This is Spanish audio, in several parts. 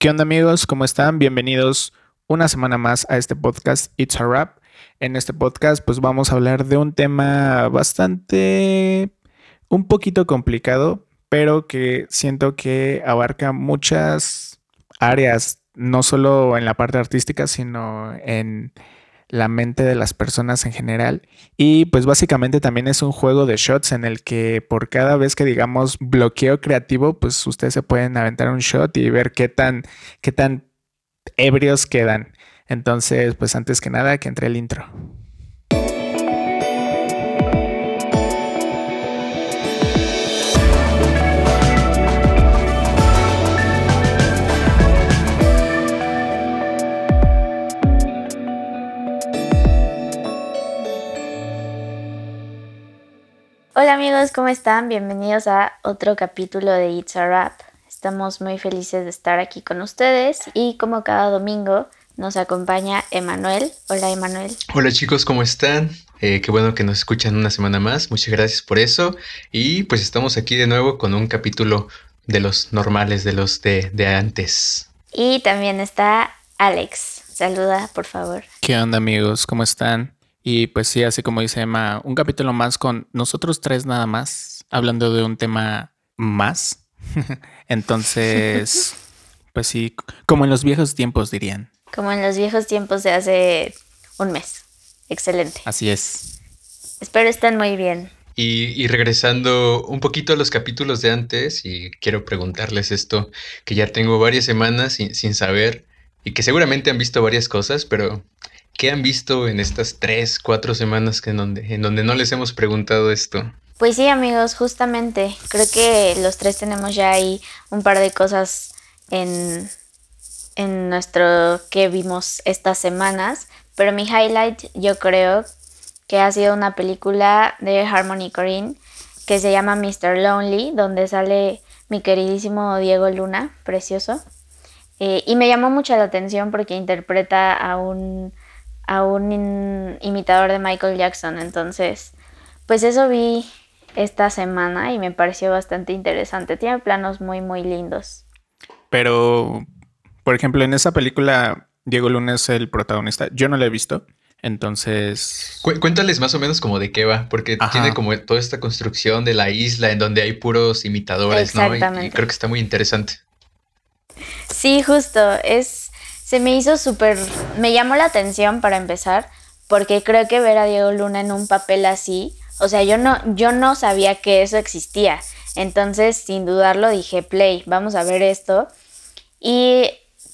¿Qué onda amigos? ¿Cómo están? Bienvenidos una semana más a este podcast It's a Rap. En este podcast pues vamos a hablar de un tema bastante, un poquito complicado, pero que siento que abarca muchas áreas, no solo en la parte artística, sino en la mente de las personas en general. Y pues básicamente también es un juego de shots en el que por cada vez que digamos bloqueo creativo, pues ustedes se pueden aventar un shot y ver qué tan, qué tan ebrios quedan. Entonces, pues antes que nada, que entre el intro. Hola amigos, ¿cómo están? Bienvenidos a otro capítulo de It's a Rap. Estamos muy felices de estar aquí con ustedes y como cada domingo nos acompaña Emanuel. Hola Emanuel. Hola chicos, ¿cómo están? Eh, qué bueno que nos escuchan una semana más. Muchas gracias por eso. Y pues estamos aquí de nuevo con un capítulo de los normales, de los de, de antes. Y también está Alex. Saluda, por favor. ¿Qué onda amigos? ¿Cómo están? Y pues sí, así como dice Emma, un capítulo más con nosotros tres nada más, hablando de un tema más. Entonces, pues sí, como en los viejos tiempos dirían. Como en los viejos tiempos de hace un mes. Excelente. Así es. Espero estén muy bien. Y, regresando un poquito a los capítulos de antes, y quiero preguntarles esto, que ya tengo varias semanas sin, sin saber, y que seguramente han visto varias cosas, pero ¿Qué han visto en estas tres, cuatro semanas que en, donde, en donde no les hemos preguntado esto? Pues sí, amigos, justamente. Creo que los tres tenemos ya ahí un par de cosas en, en nuestro que vimos estas semanas. Pero mi highlight, yo creo que ha sido una película de Harmony Corrine que se llama Mr. Lonely, donde sale mi queridísimo Diego Luna, precioso. Eh, y me llamó mucho la atención porque interpreta a un a un imitador de Michael Jackson. Entonces, pues eso vi esta semana y me pareció bastante interesante. Tiene planos muy, muy lindos. Pero, por ejemplo, en esa película, Diego Luna es el protagonista. Yo no la he visto. Entonces. cuéntales más o menos como de qué va, porque tiene como toda esta construcción de la isla en donde hay puros imitadores, ¿no? y creo que está muy interesante. Sí, justo. Es se me hizo súper, me llamó la atención para empezar, porque creo que ver a Diego Luna en un papel así, o sea, yo no, yo no sabía que eso existía. Entonces, sin dudarlo, dije, play, vamos a ver esto. Y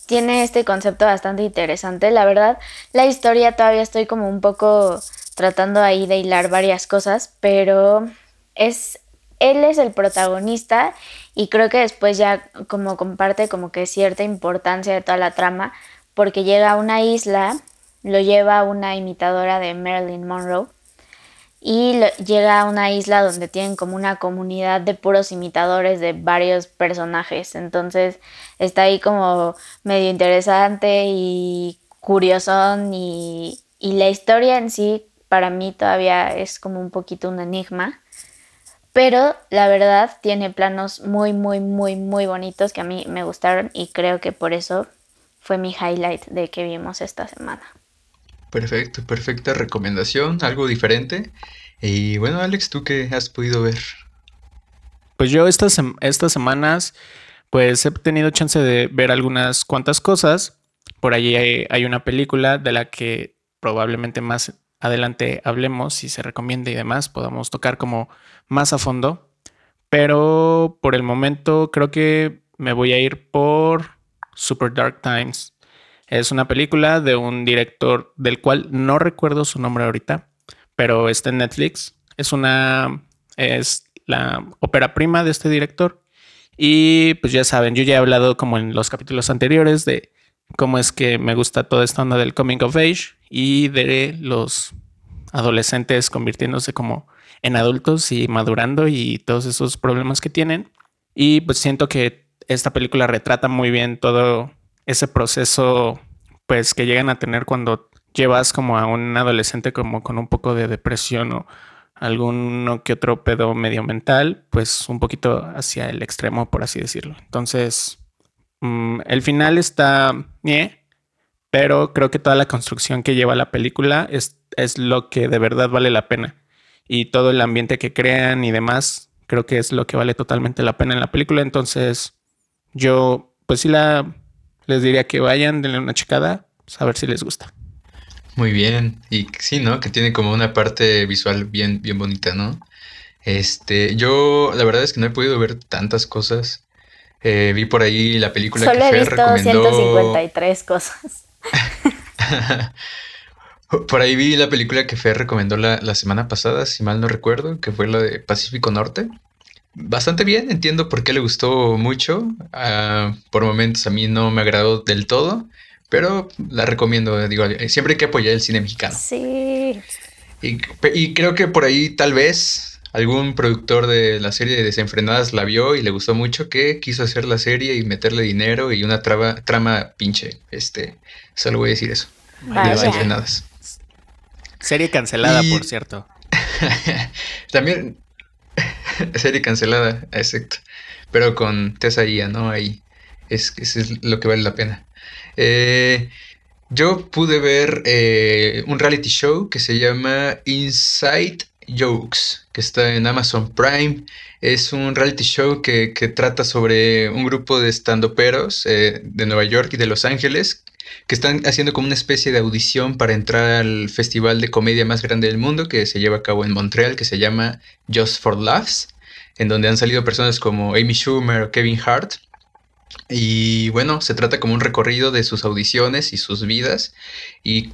tiene este concepto bastante interesante. La verdad, la historia todavía estoy como un poco tratando ahí de hilar varias cosas, pero es, él es el protagonista y creo que después ya como comparte como que cierta importancia de toda la trama porque llega a una isla, lo lleva una imitadora de Marilyn Monroe y llega a una isla donde tienen como una comunidad de puros imitadores de varios personajes. Entonces está ahí como medio interesante y curiosón y, y la historia en sí para mí todavía es como un poquito un enigma pero la verdad tiene planos muy, muy, muy, muy bonitos que a mí me gustaron y creo que por eso fue mi highlight de que vimos esta semana. Perfecto, perfecta recomendación, algo diferente. Y bueno, Alex, ¿tú qué has podido ver? Pues yo estas, estas semanas, pues he tenido chance de ver algunas cuantas cosas. Por allí hay, hay una película de la que probablemente más adelante hablemos, si se recomienda y demás, podamos tocar como más a fondo. Pero por el momento creo que me voy a ir por Super Dark Times. Es una película de un director del cual no recuerdo su nombre ahorita, pero está en Netflix. Es una es la ópera prima de este director. Y pues ya saben, yo ya he hablado como en los capítulos anteriores de cómo es que me gusta toda esta onda del coming of age y de los adolescentes convirtiéndose como en adultos y madurando y todos esos problemas que tienen. Y pues siento que esta película retrata muy bien todo ese proceso pues que llegan a tener cuando llevas como a un adolescente como con un poco de depresión o alguno que otro pedo medio mental, pues un poquito hacia el extremo, por así decirlo. Entonces, mm, el final está bien, pero creo que toda la construcción que lleva la película es, es lo que de verdad vale la pena. Y todo el ambiente que crean y demás, creo que es lo que vale totalmente la pena en la película. Entonces, yo, pues sí, la, les diría que vayan, denle una checada, pues, a ver si les gusta. Muy bien. Y sí, ¿no? Que tiene como una parte visual bien, bien bonita, ¿no? Este, yo la verdad es que no he podido ver tantas cosas. Eh, vi por ahí la película Solo que he Fer visto recomendó. 153 cosas. Por ahí vi la película que Fer recomendó la, la semana pasada, si mal no recuerdo, que fue la de Pacífico Norte. Bastante bien, entiendo por qué le gustó mucho. Ah, por momentos a mí no me agradó del todo, pero la recomiendo. Digo, siempre hay que apoyar el cine mexicano. Sí. Y, y creo que por ahí tal vez algún productor de la serie de Desenfrenadas la vio y le gustó mucho que quiso hacer la serie y meterle dinero y una traba, trama pinche. Este, solo voy a decir eso. De Vaya. Desenfrenadas. Serie cancelada, Y- por cierto. También serie cancelada, exacto. Pero con Tessa Ia, ¿no? Ahí es, eso es lo que vale la pena. Eh, yo pude ver eh, un reality show que se llama Inside Jokes, que está en Amazon Prime. Es un reality show que, que trata sobre un grupo de estandoperos eh, de Nueva York y de Los Ángeles que están haciendo como una especie de audición para entrar al festival de comedia más grande del mundo que se lleva a cabo en Montreal, que se llama Just for Laughs, en donde han salido personas como Amy Schumer o Kevin Hart. Y bueno, se trata como un recorrido de sus audiciones y sus vidas. Y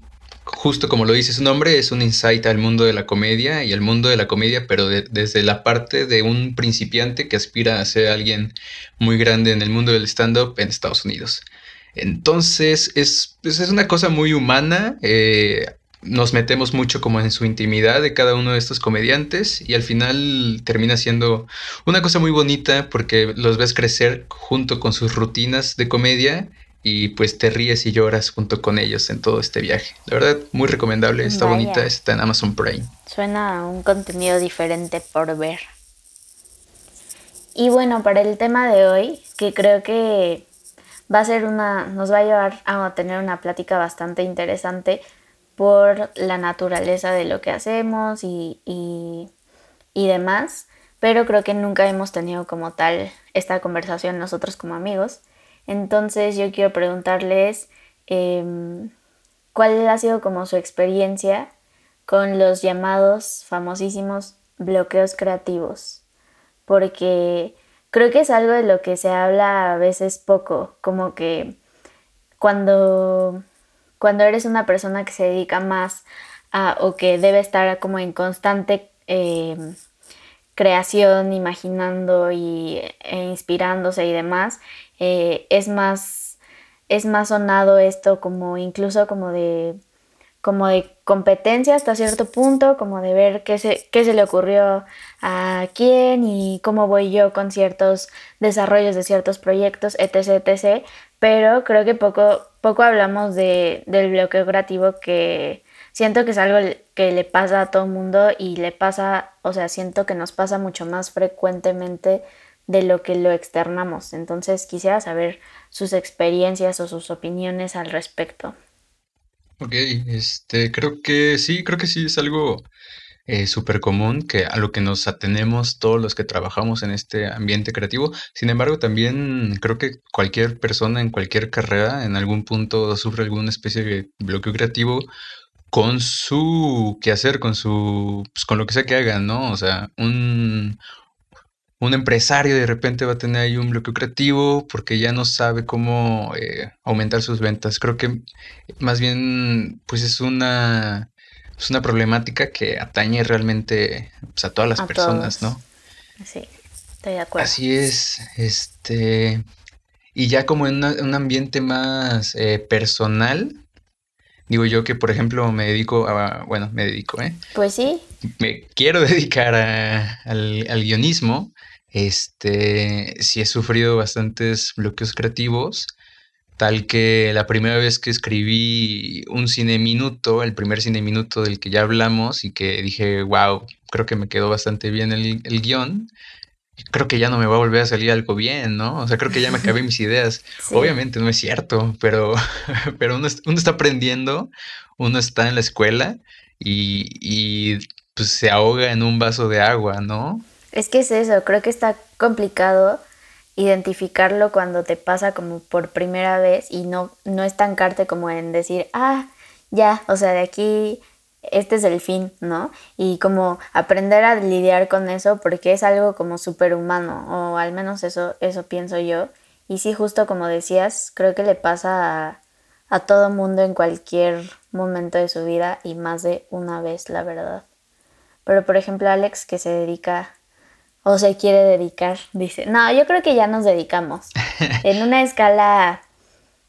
justo como lo dice su nombre, es un insight al mundo de la comedia y al mundo de la comedia, pero de- desde la parte de un principiante que aspira a ser alguien muy grande en el mundo del stand-up en Estados Unidos. Entonces es, pues, es una cosa muy humana. eh, nos metemos mucho como en su intimidad de cada uno de estos comediantes y al final termina siendo una cosa muy bonita porque los ves crecer junto con sus rutinas de comedia y pues te ríes y lloras junto con ellos en todo este viaje. La verdad, muy recomendable, está Vaya. bonita, está en Amazon Prime. Suena a un contenido diferente por ver. Y bueno, para el tema de hoy, que creo que va a ser una, nos va a llevar a tener una plática bastante interesante por la naturaleza de lo que hacemos y, y, y demás, pero creo que nunca hemos tenido como tal esta conversación nosotros como amigos. Entonces yo quiero preguntarles em, cuál ha sido como su experiencia con los llamados famosísimos bloqueos creativos, porque creo que es algo de lo que se habla a veces poco, como que cuando, cuando eres una persona que se dedica más a, o que debe estar como en constante eh, creación, imaginando y, e inspirándose y demás, eh, es más es más sonado esto como incluso como de como de competencia hasta cierto punto, como de ver qué se, qué se le ocurrió a quién y cómo voy yo con ciertos desarrollos de ciertos proyectos, etc, etc. Pero creo que poco, poco hablamos de, del bloqueo creativo que siento que es algo que le pasa a todo el mundo y le pasa, o sea, siento que nos pasa mucho más frecuentemente de lo que lo externamos. Entonces quisiera saber sus experiencias o sus opiniones al respecto. Ok, este, creo que sí, creo que sí es algo eh, súper común que a lo que nos atenemos todos los que trabajamos en este ambiente creativo. Sin embargo, también creo que cualquier persona en cualquier carrera en algún punto sufre alguna especie de bloqueo creativo con su quehacer, con su, pues, con lo que sea que haga, ¿no? O sea, un, un empresario de repente va a tener ahí un bloqueo creativo porque ya no sabe cómo eh, aumentar sus ventas. Creo que más bien, pues es una, es una problemática que atañe realmente pues, a todas las A personas, todos. ¿no? Sí, estoy de acuerdo. Así es, este, y ya como en una- un ambiente más eh, personal, digo yo que por ejemplo me dedico a, bueno, me dedico, ¿eh? Pues sí, me quiero dedicar a- al, al guionismo, este, sí he sufrido bastantes bloqueos creativos, tal que la primera vez que escribí un cine minuto, el primer cine minuto del que ya hablamos y que dije, wow, creo que me quedó bastante bien el, el guion, creo que ya no me va a volver a salir algo bien, ¿no? O sea, creo que ya me acabé mis ideas. Obviamente no es cierto, pero, pero uno, está aprendiendo, uno está en la escuela y, y pues se ahoga en un vaso de agua, ¿no? Es que es eso, creo que está complicado identificarlo cuando te pasa como por primera vez y no, no estancarte como en decir, ah, ya, o sea, de aquí este es el fin, ¿no? Y como aprender a lidiar con eso porque es algo como superhumano, o al menos eso, eso pienso yo. Y sí, justo como decías, creo que le pasa a, a todo mundo en cualquier momento de su vida y más de una vez, la verdad. Pero por ejemplo, Alex, que se dedica o se quiere dedicar, dice, no, yo creo que ya nos dedicamos. En una escala,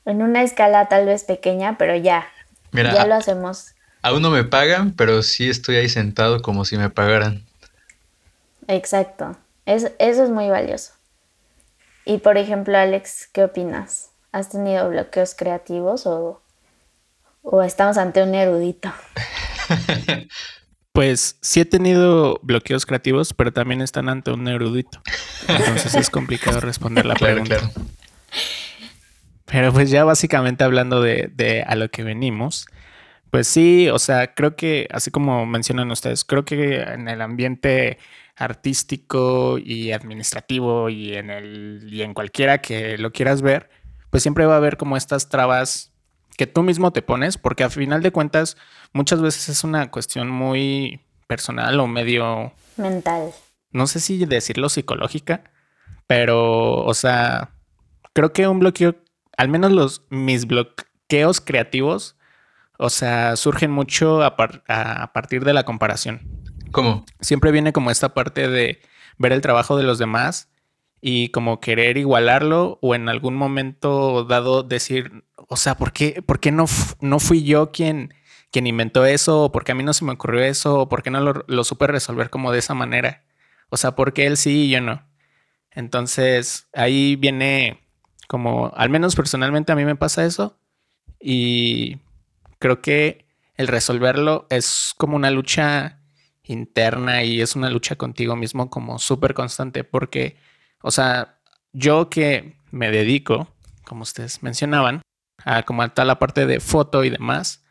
en una escala tal vez pequeña, pero ya, ya lo hacemos Aún no me pagan, pero sí estoy ahí sentado como si me pagaran. Exacto. eso es muy valioso. Y por ejemplo, Alex, ¿qué opinas? ¿Has tenido bloqueos creativos o, o estamos ante un erudito? Pues sí he tenido bloqueos creativos, pero también están ante un erudito. Entonces es complicado responder la pregunta. Pero pues ya básicamente hablando de, de, a lo que venimos, pues sí, o sea, creo que, así como mencionan ustedes, creo que en el ambiente artístico y administrativo y en el y en cualquiera que lo quieras ver, pues siempre va a haber como estas trabas que tú mismo te pones, porque a final de cuentas muchas veces es una cuestión muy personal o medio mental. No sé si decirlo psicológica, pero o sea, creo que un bloqueo, al menos los mis bloqueos creativos o sea, surgen mucho a, partir de la comparación. ¿Cómo? Siempre viene como esta parte de ver el trabajo de los demás y como querer igualarlo o en algún momento dado decir, o sea, ¿por qué, por qué no, no fui yo quien, quien inventó eso? ¿O por qué a mí no se me ocurrió eso? ¿O por qué no lo, lo supe resolver como de esa manera? O sea, ¿por qué él sí y yo no? Entonces, ahí viene como, al menos personalmente a mí me pasa eso y creo que el resolverlo es como una lucha interna y es una lucha contigo mismo como súper constante porque, o sea, yo que me dedico, como ustedes mencionaban, a como a tal la parte de foto y demás,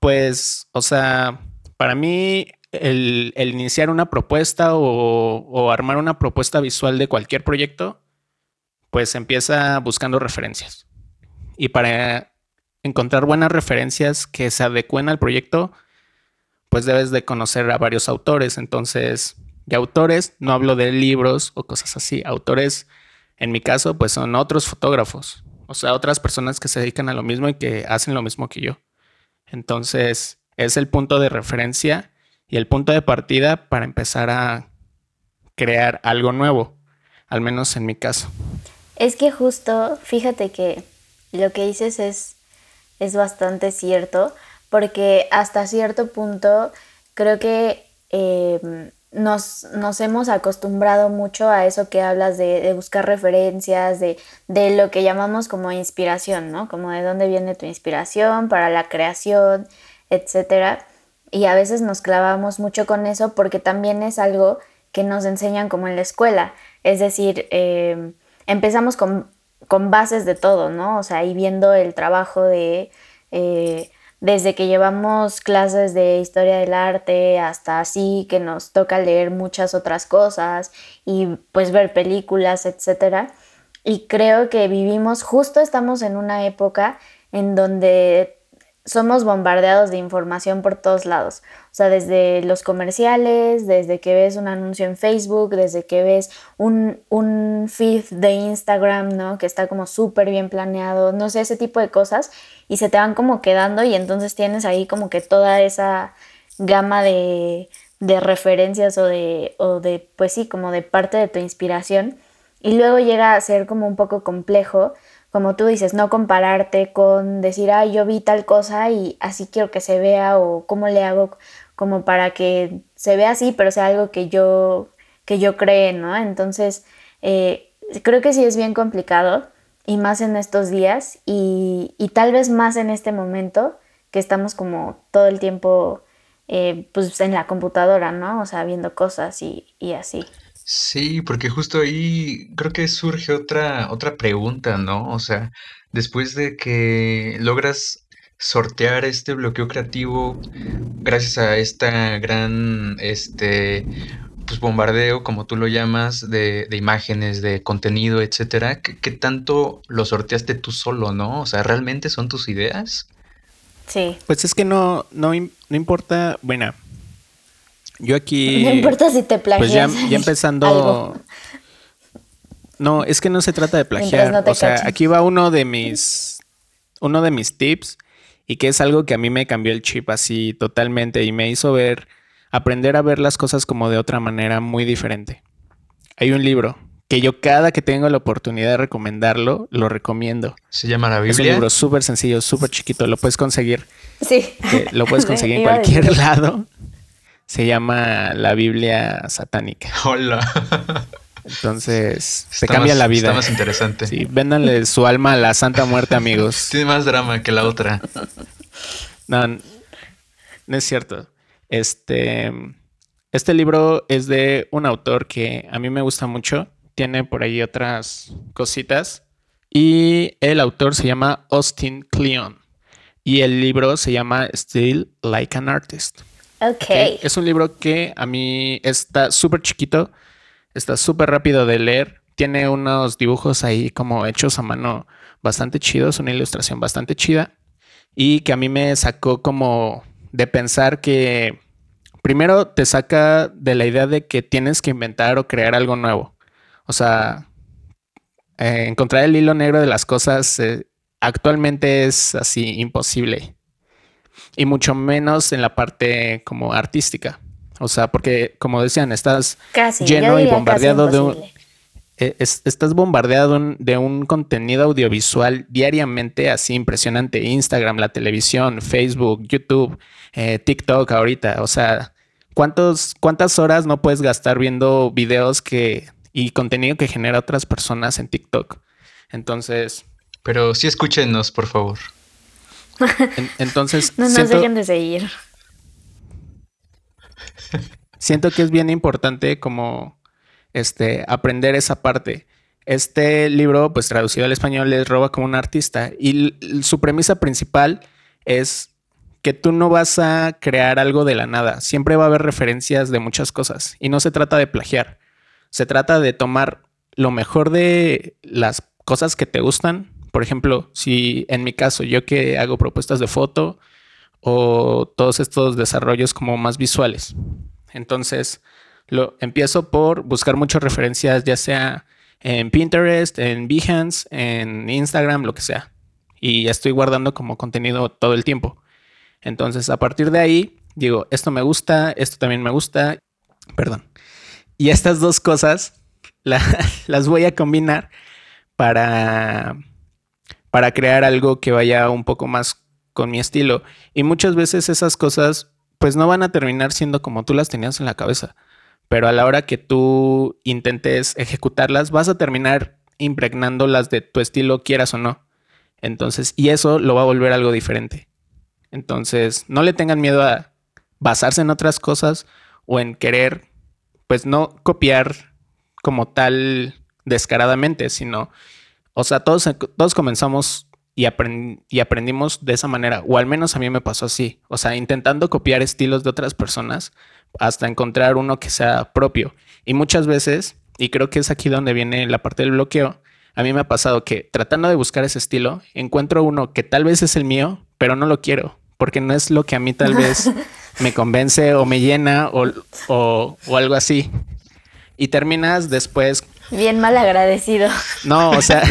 pues, o sea, para mí el, iniciar una propuesta o, o, armar una propuesta visual de cualquier proyecto, pues empieza buscando referencias. Y para encontrar buenas referencias que se adecuen al proyecto, pues debes de conocer a varios autores. Entonces, de autores, no hablo de libros o cosas así. Autores, en mi caso, pues son otros fotógrafos. O sea, otras personas que se dedican a lo mismo y que hacen lo mismo que yo. Entonces, es el punto de referencia y el punto de partida para empezar a crear algo nuevo, al menos en mi caso. Es que justo, fíjate que lo que dices es es bastante cierto, porque hasta cierto punto creo que eh, nos, nos, hemos acostumbrado mucho a eso que hablas de, buscar referencias, de, de, lo que llamamos como inspiración, ¿no? Como de dónde viene tu inspiración para la creación, etcétera. Y a veces nos clavamos mucho con eso porque también es algo que nos enseñan como en la escuela. Es decir, eh, empezamos con con bases de todo, ¿no? O sea, ahí viendo el trabajo de, eh, desde que llevamos clases de historia del arte hasta así, que nos toca leer muchas otras cosas y pues ver películas, etc. Y creo que vivimos, justo estamos en una época en donde somos bombardeados de información por todos lados. O sea, desde los comerciales, desde que ves un anuncio en Facebook, desde que ves un, un feed de Instagram, ¿no? Que está como súper bien planeado, no sé, ese tipo de cosas. Y se te van como quedando y entonces tienes ahí como que toda esa gama de, de referencias o de, o de, pues sí, como de parte de tu inspiración. Y luego llega a ser como un poco complejo como tú dices, no compararte con decir, ay, yo vi tal cosa y así quiero que se vea o cómo le hago como para que se vea así, pero sea algo que yo, que yo cree, ¿no? Entonces, eh, creo que sí es bien complicado y más en estos días y, tal vez más en este momento que estamos como todo el tiempo eh, pues en la computadora, ¿no? O sea, viendo cosas y, y así. Sí, porque justo ahí creo que surge otra, otra pregunta, ¿no? O sea, después de que logras sortear este bloqueo creativo gracias a esta gran, este, pues bombardeo, como tú lo llamas, de, de imágenes, de contenido, etcétera, ¿qué, qué tanto lo sorteaste tú solo, no? O sea, ¿realmente son tus ideas? Sí. Pues es que no, no, no importa, bueno, yo aquí... No importa si te plagias. Pues ya, ya empezando... algo. No, es que no se trata de plagiar. no te o sea, aquí va uno de mis... Uno de mis tips y que es algo que a mí me cambió el chip así totalmente y me hizo ver, aprender a ver las cosas como de otra manera muy diferente. Hay un libro que yo cada que tengo la oportunidad de recomendarlo, lo recomiendo. Se llama la Es un Biblia. libro súper sencillo, súper chiquito, lo puedes conseguir. Sí. que lo puedes conseguir en cualquier lado. Se llama la Biblia satánica. Hola. Entonces, te Está cambia más- la vida. Está más interesante. Sí, véndanle su alma a la Santa Muerte, amigos. Tiene más drama que la otra. No, no es cierto. Este, este libro es de un autor que a mí me gusta mucho. Tiene por ahí otras cositas. Y el autor se llama Austin Kleon. Y el libro se llama Still Like an Artist. Ok. Ok, Es un libro que a mí está súper chiquito, está súper rápido de leer, tiene unos dibujos ahí como hechos a mano bastante chidos, una ilustración bastante chida y que a mí me sacó como de pensar que primero te saca de la idea de que tienes que inventar o crear algo nuevo. O sea, eh, encontrar el hilo negro de las cosas eh, actualmente es así imposible y mucho menos en la parte como artística. O sea, porque como decían, estás Casi. lleno y bombardeado de un, eh, es- estás bombardeado de un- de un contenido audiovisual diariamente así impresionante. Instagram, la televisión, Facebook, YouTube, eh, TikTok ahorita. O sea, ¿cuántos, ¿cuántas horas no puedes gastar viendo videos que y contenido que genera otras personas en TikTok? Entonces, Pero sí escúchenos, por favor. En- entonces No nos siento- dejen de seguir. siento que es bien importante como este aprender esa parte. Este libro, pues traducido al español, es Roba como un artista y su premisa principal es que tú no vas a crear algo de la nada, siempre va a haber referencias de muchas cosas y no se trata de plagiar, se trata de tomar lo mejor de las cosas que te gustan. Por ejemplo, si en mi caso yo que hago propuestas de foto o todos estos desarrollos como más visuales, entonces, lo empiezo por buscar muchas referencias, ya sea en Pinterest, en Behance, en Instagram, lo que sea. Y estoy guardando como contenido todo el tiempo. Entonces, a partir de ahí, digo, esto me gusta, esto también me gusta. Perdón. Y estas dos cosas la- las voy a combinar para, para crear algo que vaya un poco más con mi estilo. Y muchas veces esas cosas pues no van a terminar siendo como tú las tenías en la cabeza. Pero a la hora que tú intentes ejecutarlas, vas a terminar impregnándolas de tu estilo, quieras o no. Entonces, y eso lo va a volver algo diferente. Entonces, no le tengan miedo a basarse en otras cosas o en querer, pues no copiar como tal descaradamente, sino, o sea, todos, todos comenzamos y, aprend- y aprendimos de esa manera, o al menos a mí me pasó así, o sea, intentando copiar estilos de otras personas hasta encontrar uno que sea propio. Y muchas veces, y creo que es aquí donde viene la parte del bloqueo, a mí me ha pasado que tratando de buscar ese estilo, encuentro uno que tal vez es el mío, pero no lo quiero, porque no es lo que a mí tal vez me convence o me llena o, o, o algo así. Y terminas después Bien mal agradecido. no, o sea,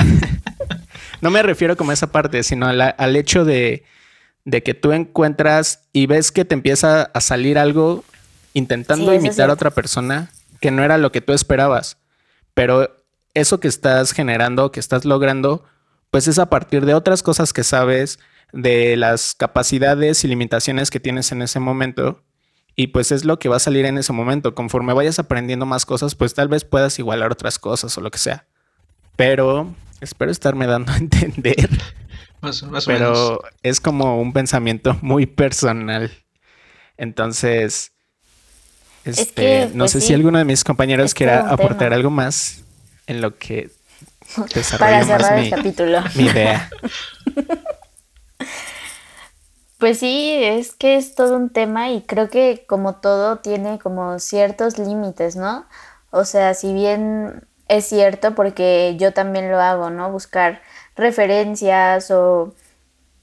no me refiero como a esa parte, sino la- al hecho de, de que tú encuentras y ves que te empieza a salir algo intentando Sí, imitar a otra persona que no era lo que tú esperabas. Pero eso que estás generando, que estás logrando, pues es a partir de otras cosas que sabes, de las capacidades y limitaciones que tienes en ese momento. Y pues es lo que va a salir en ese momento. Conforme vayas aprendiendo más cosas, pues tal vez puedas igualar otras cosas o lo que sea. Pero espero estarme dando a entender. Más, más o menos. Pero es como un pensamiento muy personal. Entonces, Este, no pues sé si alguno de mis compañeros quiera aportar algo más en lo que Para cerrar el capítulo. mi idea. Pues sí, es que es todo un tema y creo que como todo tiene como ciertos límites, ¿no? O sea, si bien es cierto porque yo también lo hago, ¿no? Buscar referencias o,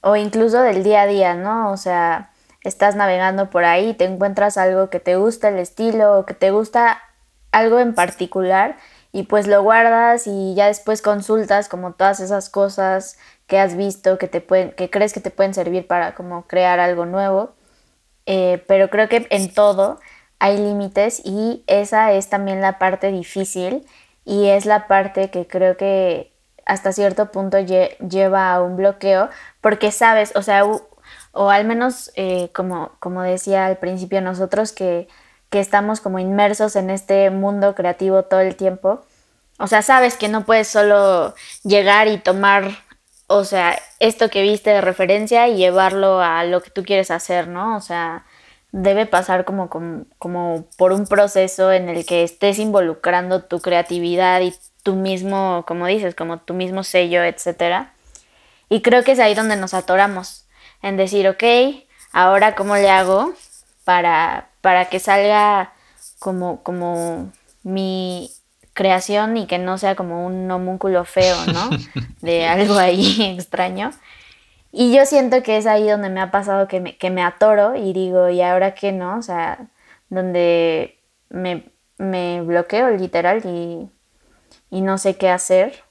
o incluso del día a día, ¿no? O sea, estás navegando por ahí, te encuentras algo que te gusta el estilo o que te gusta algo en particular y pues lo guardas y ya después consultas como todas esas cosas que has visto que te pueden, que crees que te pueden servir para como crear algo nuevo. Eh, pero creo que en todo hay límites y esa es también la parte difícil y es la parte que creo que hasta cierto punto lleva a un bloqueo porque sabes, o sea, o al menos eh, como, como decía al principio nosotros que, que estamos como inmersos en este mundo creativo todo el tiempo, o sea, sabes que no puedes solo llegar y tomar, o sea, esto que viste de referencia y llevarlo a lo que tú quieres hacer, ¿no? O sea, debe pasar como, como, por un proceso en el que estés involucrando tu creatividad y tu mismo, como dices, como tu mismo sello, etcétera. Y creo que es ahí donde nos atoramos, en decir, ok, ahora cómo le hago para, para que salga como, como mi creación y que no sea como un homúnculo feo, ¿no? De algo ahí extraño. Y yo siento que es ahí donde me ha pasado que me, que me atoro y digo, ¿y ahora qué no? O sea, donde me, me bloqueo literal y, y no sé qué hacer.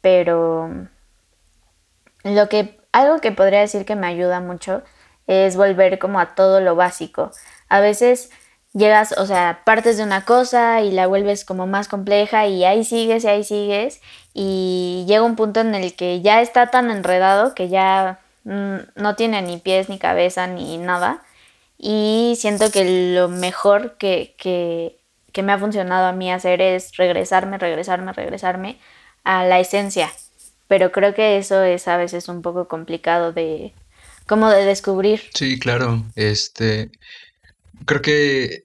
Pero lo que, algo que podría decir que me ayuda mucho es volver como a todo lo básico. A veces llegas, o sea, partes de una cosa y la vuelves como más compleja y ahí sigues y ahí sigues y llega un punto en el que ya está tan enredado que ya mm, no tiene ni pies ni cabeza ni nada y siento que lo mejor que, que, que me ha funcionado a mí hacer es regresarme, regresarme, regresarme a la esencia. Pero creo que eso es a veces un poco complicado de como de descubrir. Sí, claro. Este, Creo que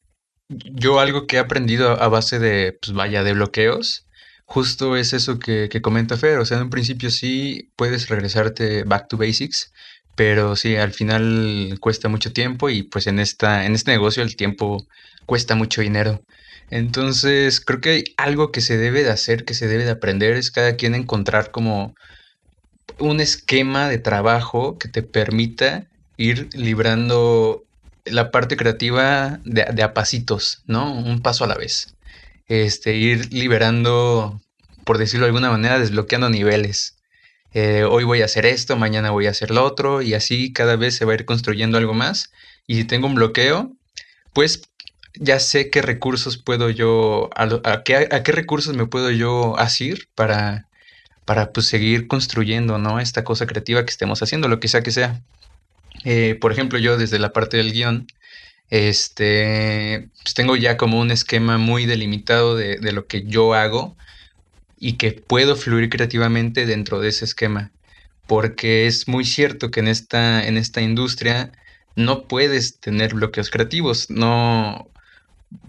yo algo que he aprendido a base de, pues vaya, de bloqueos, justo es eso que, que comenta Fer. O sea, en un principio sí puedes regresarte back to basics, pero sí, al final cuesta mucho tiempo y pues en, esta, en este negocio el tiempo cuesta mucho dinero. Entonces, creo que hay algo que se debe de hacer, que se debe de aprender, es cada quien encontrar como un esquema de trabajo que te permita ir librando la parte creativa de, de a pasitos, ¿no? Un paso a la vez. Este, ir liberando, por decirlo de alguna manera, desbloqueando niveles. Eh, hoy voy a hacer esto, mañana voy a hacer lo otro, y así cada vez se va a ir construyendo algo más. Y si tengo un bloqueo, pues ya sé qué recursos puedo yo, a, qué, a qué, recursos me puedo yo asir para, para pues, seguir construyendo, ¿no? Esta cosa creativa que estemos haciendo, lo que sea que sea. Eh, por ejemplo, yo desde la parte del guion, este, pues tengo ya como un esquema muy delimitado de, lo que yo hago y que puedo fluir creativamente dentro de ese esquema. Porque es muy cierto que en esta, en esta industria no puedes tener bloqueos creativos, no,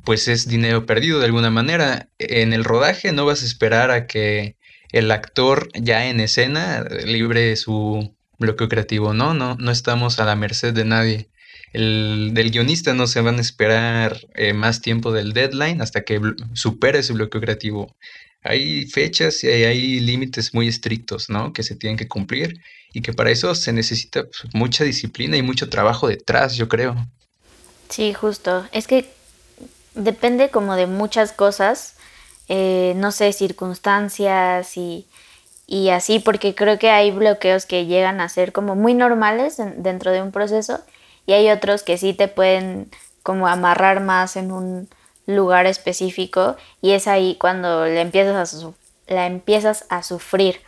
pues es dinero perdido de alguna manera. En el rodaje no vas a esperar a que el actor ya en escena libre su, bloqueo creativo. No, no, no estamos a la merced de nadie. El del guionista no se van a esperar eh, más tiempo del deadline hasta que supere su bloqueo creativo. Hay fechas y hay, límites muy estrictos, ¿no? Que se tienen que cumplir y que para eso se necesita pues, mucha disciplina y mucho trabajo detrás, yo creo. Sí, justo. Es que depende como de muchas cosas, eh, no sé, circunstancias y y así, porque creo que hay bloqueos que llegan a ser como muy normales dentro de un proceso y hay otros que sí te pueden como amarrar más en un lugar específico y es ahí cuando le empiezas a la empiezas a sufrir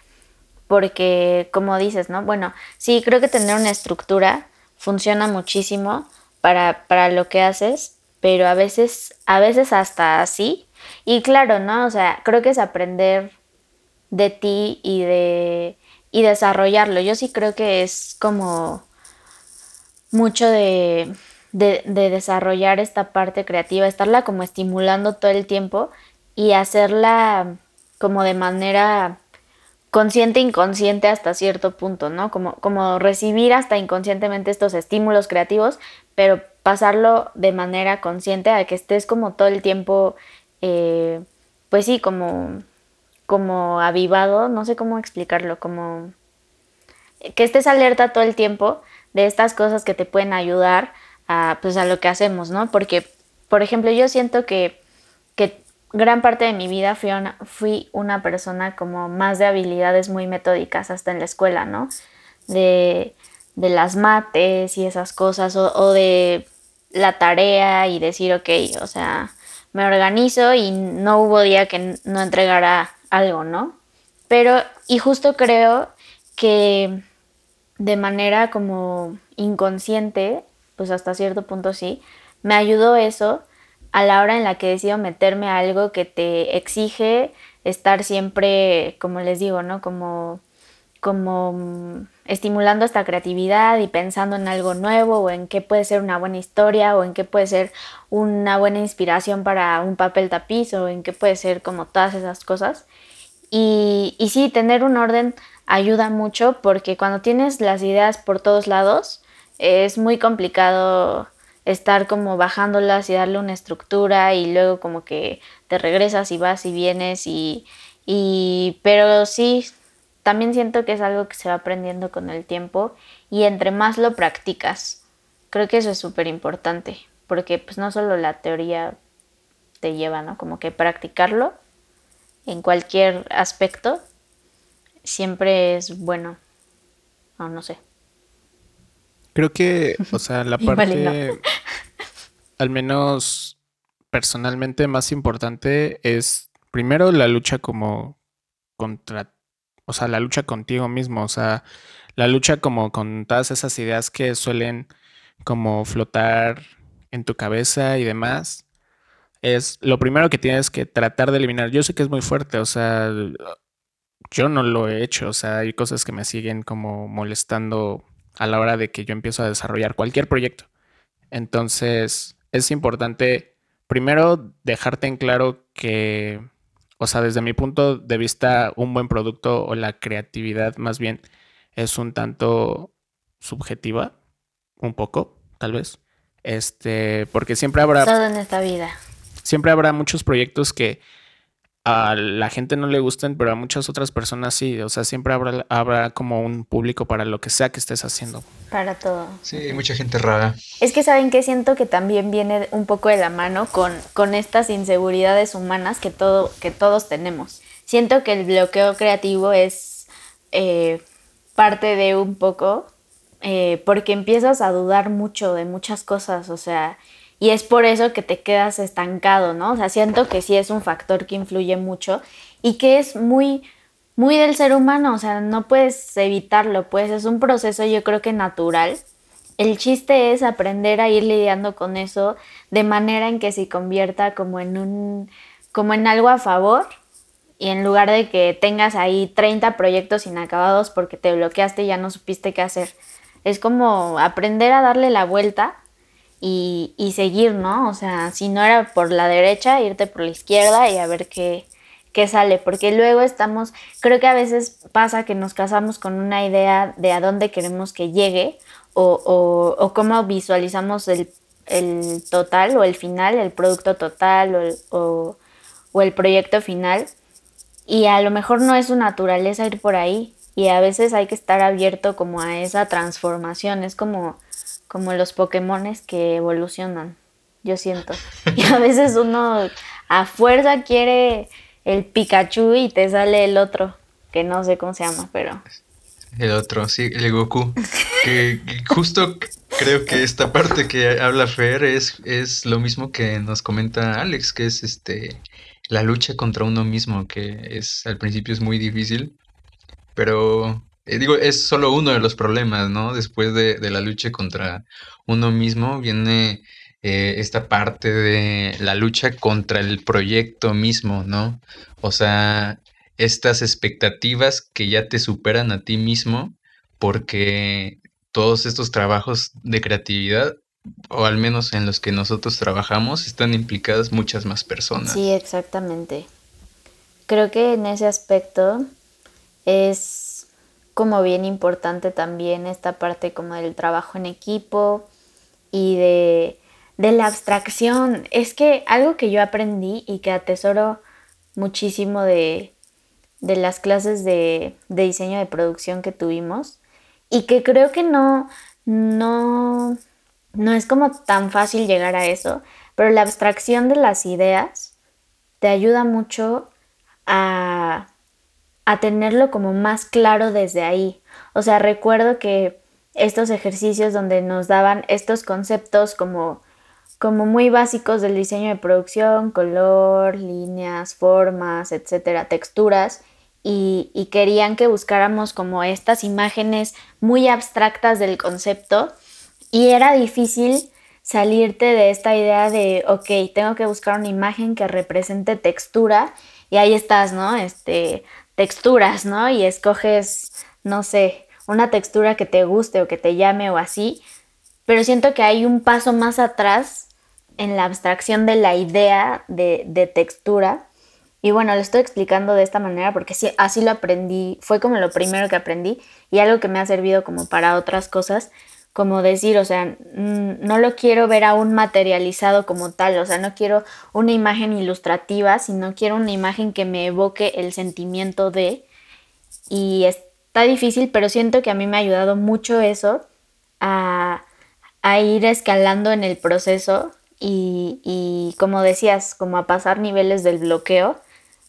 porque como dices, ¿no? Bueno, sí, creo que tener una estructura funciona muchísimo para, para lo que haces, pero a veces, a veces hasta así. Y claro, ¿no? O sea, creo que es aprender de ti y de y desarrollarlo. Yo sí creo que es como mucho de, de, de desarrollar esta parte creativa, estarla como estimulando todo el tiempo y hacerla como de manera consciente inconsciente hasta cierto punto, ¿no? Como, como recibir hasta inconscientemente estos estímulos creativos, pero pasarlo de manera consciente a que estés como todo el tiempo, eh, pues sí, como, como avivado, no sé cómo explicarlo, como que estés alerta todo el tiempo de estas cosas que te pueden ayudar a, pues, a lo que hacemos, ¿no? Porque, por ejemplo, yo siento que, que gran parte de mi vida fui una, fui una persona como más de habilidades muy metódicas hasta en la escuela, ¿no? De, de las mates y esas cosas, o, o, de la tarea y decir, ok, o sea, me organizo y no hubo día que no entregara algo, ¿no? Pero, y justo creo que de manera como inconsciente, pues hasta cierto punto sí, me ayudó eso a la hora en la que decido meterme a algo que te exige estar siempre, como les digo, ¿no? Como, como mm, estimulando esta creatividad y pensando en algo nuevo o en qué puede ser una buena historia o en qué puede ser una buena inspiración para un papel tapiz o en qué puede ser como todas esas cosas. Y, y sí, tener un orden ayuda mucho porque cuando tienes las ideas por todos lados es muy complicado estar como bajándolas y darle una estructura y luego como que te regresas y vas y vienes y, y pero sí también siento que es algo que se va aprendiendo con el tiempo y entre más lo practicas creo que eso es súper importante porque pues no solo la teoría te lleva no como que practicarlo en cualquier aspecto siempre es bueno. O no sé. Creo que, o sea, la parte, al menos personalmente más importante es primero la lucha como contra, o sea, la lucha contigo mismo, o sea, la lucha como con todas esas ideas que suelen como flotar en tu cabeza y demás. Es lo primero que tienes que tratar de eliminar. Yo sé que es muy fuerte, o sea, yo no lo he hecho, o sea, hay cosas que me siguen como molestando a la hora de que yo empiezo a desarrollar cualquier proyecto. Entonces, es importante primero dejarte en claro que, o sea, desde mi punto de vista, un buen producto o la creatividad más bien es un tanto subjetiva, un poco, tal vez. Este, porque siempre habrá... Todo en esta vida. Siempre habrá muchos proyectos que a la gente no le gusten, pero a muchas otras personas sí. O sea, siempre habrá, habrá como un público para lo que sea que estés haciendo. Para todo. Sí, hay mucha gente rara. Es que saben que siento que también viene un poco de la mano con, con estas inseguridades humanas que, todo, que todos tenemos. Siento que el bloqueo creativo es eh, parte de un poco, eh, porque empiezas a dudar mucho de muchas cosas. O sea, y es por eso que te quedas estancado, ¿no? O sea, siento que sí es un factor que influye mucho y que es muy, muy del ser humano, o sea, no puedes evitarlo, pues es un proceso yo creo que natural. El chiste es aprender a ir lidiando con eso de manera en que se convierta como en un, como en algo a favor y en lugar de que tengas ahí 30 proyectos inacabados porque te bloqueaste y ya no supiste qué hacer. Es como aprender a darle la vuelta y, y, seguir, ¿no? O sea, si no era por la derecha, irte por la izquierda y a ver qué, qué sale, porque luego estamos, creo que a veces pasa que nos casamos con una idea de a dónde queremos que llegue o, o, cómo visualizamos el, el, total o el final, el producto total o o, o el proyecto final. Y a lo mejor no es su naturaleza ir por ahí. Y a veces hay que estar abierto como a esa transformación. Es como como los Pokémones que evolucionan, yo siento. Y a veces uno a fuerza quiere el Pikachu y te sale el otro, que no sé cómo se llama, pero... El otro, sí, el Goku. que, justo creo que esta parte que habla Fer es, es lo mismo que nos comenta Alex, que es este la lucha contra uno mismo, que es al principio es muy difícil, pero eh, digo, es solo uno de los problemas, ¿no? Después de, de la lucha contra uno mismo viene eh, esta parte de la lucha contra el proyecto mismo, ¿no? O sea, estas expectativas que ya te superan a ti mismo porque todos estos trabajos de creatividad o al menos en los que nosotros trabajamos, están implicadas muchas más personas. Sí, exactamente. Creo que en ese aspecto es como bien importante también esta parte como del trabajo en equipo y de, de la abstracción. Es que algo que yo aprendí y que atesoro muchísimo de, de las clases de, de diseño de producción que tuvimos y que creo que no, no, no es como tan fácil llegar a eso, pero la abstracción de las ideas te ayuda mucho a, a tenerlo como más claro desde ahí. O sea, recuerdo que estos ejercicios donde nos daban estos conceptos como, como muy básicos del diseño de producción, color, líneas, formas, etcétera, texturas, y, querían que buscáramos como estas imágenes muy abstractas del concepto, y era difícil salirte de esta idea de, ok, tengo que buscar una imagen que represente textura y ahí estás, ¿no? Este, texturas, ¿no? Y escoges, no sé, una textura que te guste o que te llame o así, pero siento que hay un paso más atrás en la abstracción de la idea de, de textura. Y bueno, lo estoy explicando de esta manera porque sí, así lo aprendí, fue como lo primero que aprendí y algo que me ha servido como para otras cosas, como decir, o sea, no lo quiero ver aún materializado como tal, o sea, no quiero una imagen ilustrativa, sino quiero una imagen que me evoque el sentimiento de, y está difícil, pero siento que a mí me ha ayudado mucho eso a, ir escalando en el proceso y, y, como decías, como a pasar niveles del bloqueo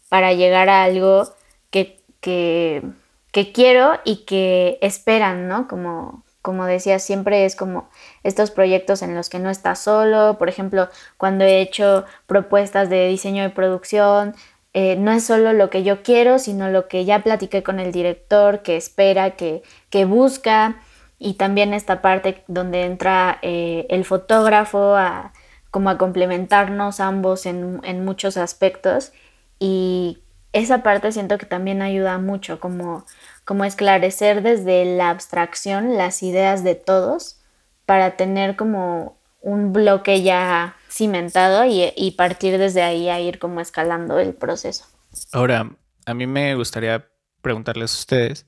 para llegar a algo que, que, que quiero y que esperan, ¿no? Como, como decía, siempre es como estos proyectos en los que no estás solo. Por ejemplo, cuando he hecho propuestas de diseño de producción, eh, no es solo lo que yo quiero, sino lo que ya platiqué con el director, que espera, que, que busca. Y también esta parte donde entra eh, el fotógrafo a, como a complementarnos ambos en, en muchos aspectos. Y esa parte siento que también ayuda mucho, como como esclarecer desde la abstracción las ideas de todos para tener como un bloque ya cimentado y, partir desde ahí a ir como escalando el proceso. Ahora, a mí me gustaría preguntarles a ustedes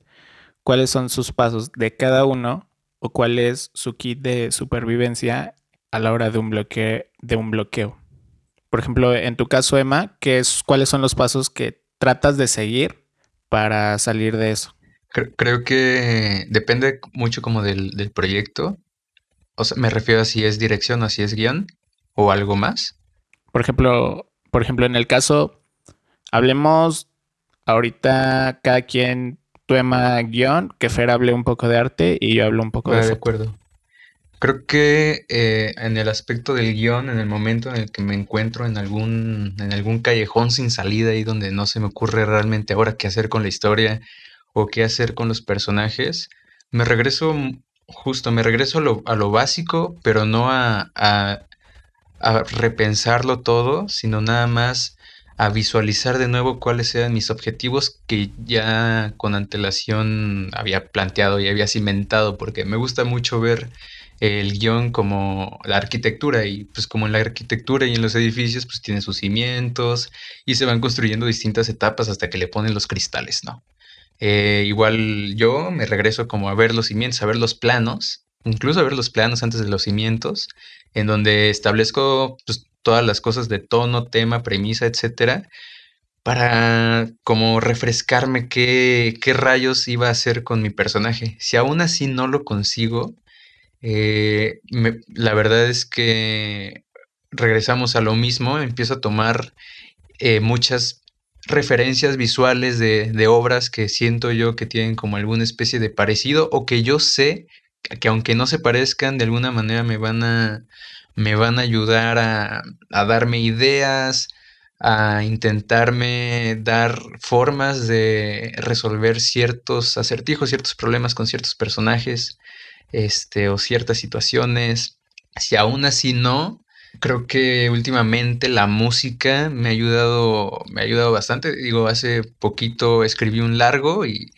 cuáles son sus pasos de cada uno o cuál es su kit de supervivencia a la hora de un bloque, de un bloqueo. Por ejemplo, en tu caso, Emma, ¿qué es, ¿cuáles son los pasos que tratas de seguir para salir de eso? Creo, que depende mucho como del, del, proyecto. O sea, me refiero a si es dirección o si es guion o algo más. Por ejemplo, por ejemplo, en el caso, hablemos ahorita cada quien tema guion, que Fer hable un poco de arte y yo hablo un poco de De acuerdo. Creo que eh, en el aspecto del guion, en el momento en el que me encuentro en algún, en algún callejón sin salida y donde no se me ocurre realmente ahora qué hacer con la historia o qué hacer con los personajes, me regreso justo, me regreso a lo, básico, pero no a, repensarlo todo, sino nada más a visualizar de nuevo cuáles eran mis objetivos que ya con antelación había planteado y había cimentado, porque me gusta mucho ver el guion como la arquitectura y pues como en la arquitectura y en los edificios pues tiene sus cimientos y se van construyendo distintas etapas hasta que le ponen los cristales, ¿no? Eh, igual yo me regreso como a ver los cimientos, a ver los planos, incluso a ver los planos antes de los cimientos, en donde establezco pues, todas las cosas de tono, tema, premisa, etcétera, para como refrescarme qué, qué rayos iba a hacer con mi personaje. Si aún así no lo consigo, eh, la verdad es que regresamos a lo mismo, empiezo a tomar eh, muchas referencias visuales de, obras que siento yo que tienen como alguna especie de parecido o que yo sé que aunque no se parezcan de alguna manera me van a me van a ayudar a, a darme ideas a intentarme dar formas de resolver ciertos acertijos, ciertos problemas con ciertos personajes, este, o ciertas situaciones. Si aún así no, Creo que últimamente la música me ha ayudado, me ha ayudado bastante. Digo, hace poquito escribí un largo y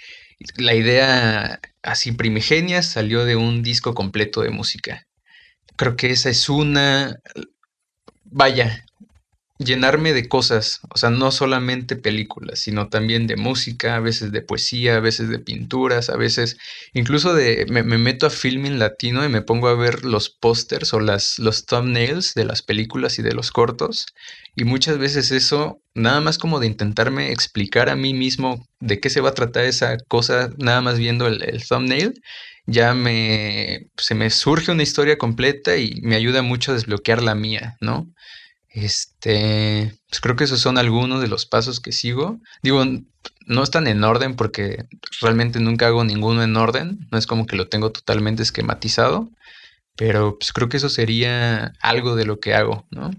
la idea así primigenia salió de un disco completo de música. creo que esa es una... Vaya, llenarme de cosas, o sea, no solamente películas, sino también de música, a veces de poesía, a veces de pinturas, a veces incluso de me, meto a filming latino y me pongo a ver los pósters o las los thumbnails de las películas y de los cortos y muchas veces eso nada más como de intentarme explicar a mí mismo de qué se va a tratar esa cosa, nada más viendo el, el thumbnail, ya me se me surge una historia completa y me ayuda mucho a desbloquear la mía, ¿no? Este, pues creo que esos son algunos de los pasos que sigo. Digo, no están en orden porque realmente nunca hago ninguno en orden. No es como que lo tengo totalmente esquematizado. Pero pues creo que eso sería algo de lo que hago, ¿no?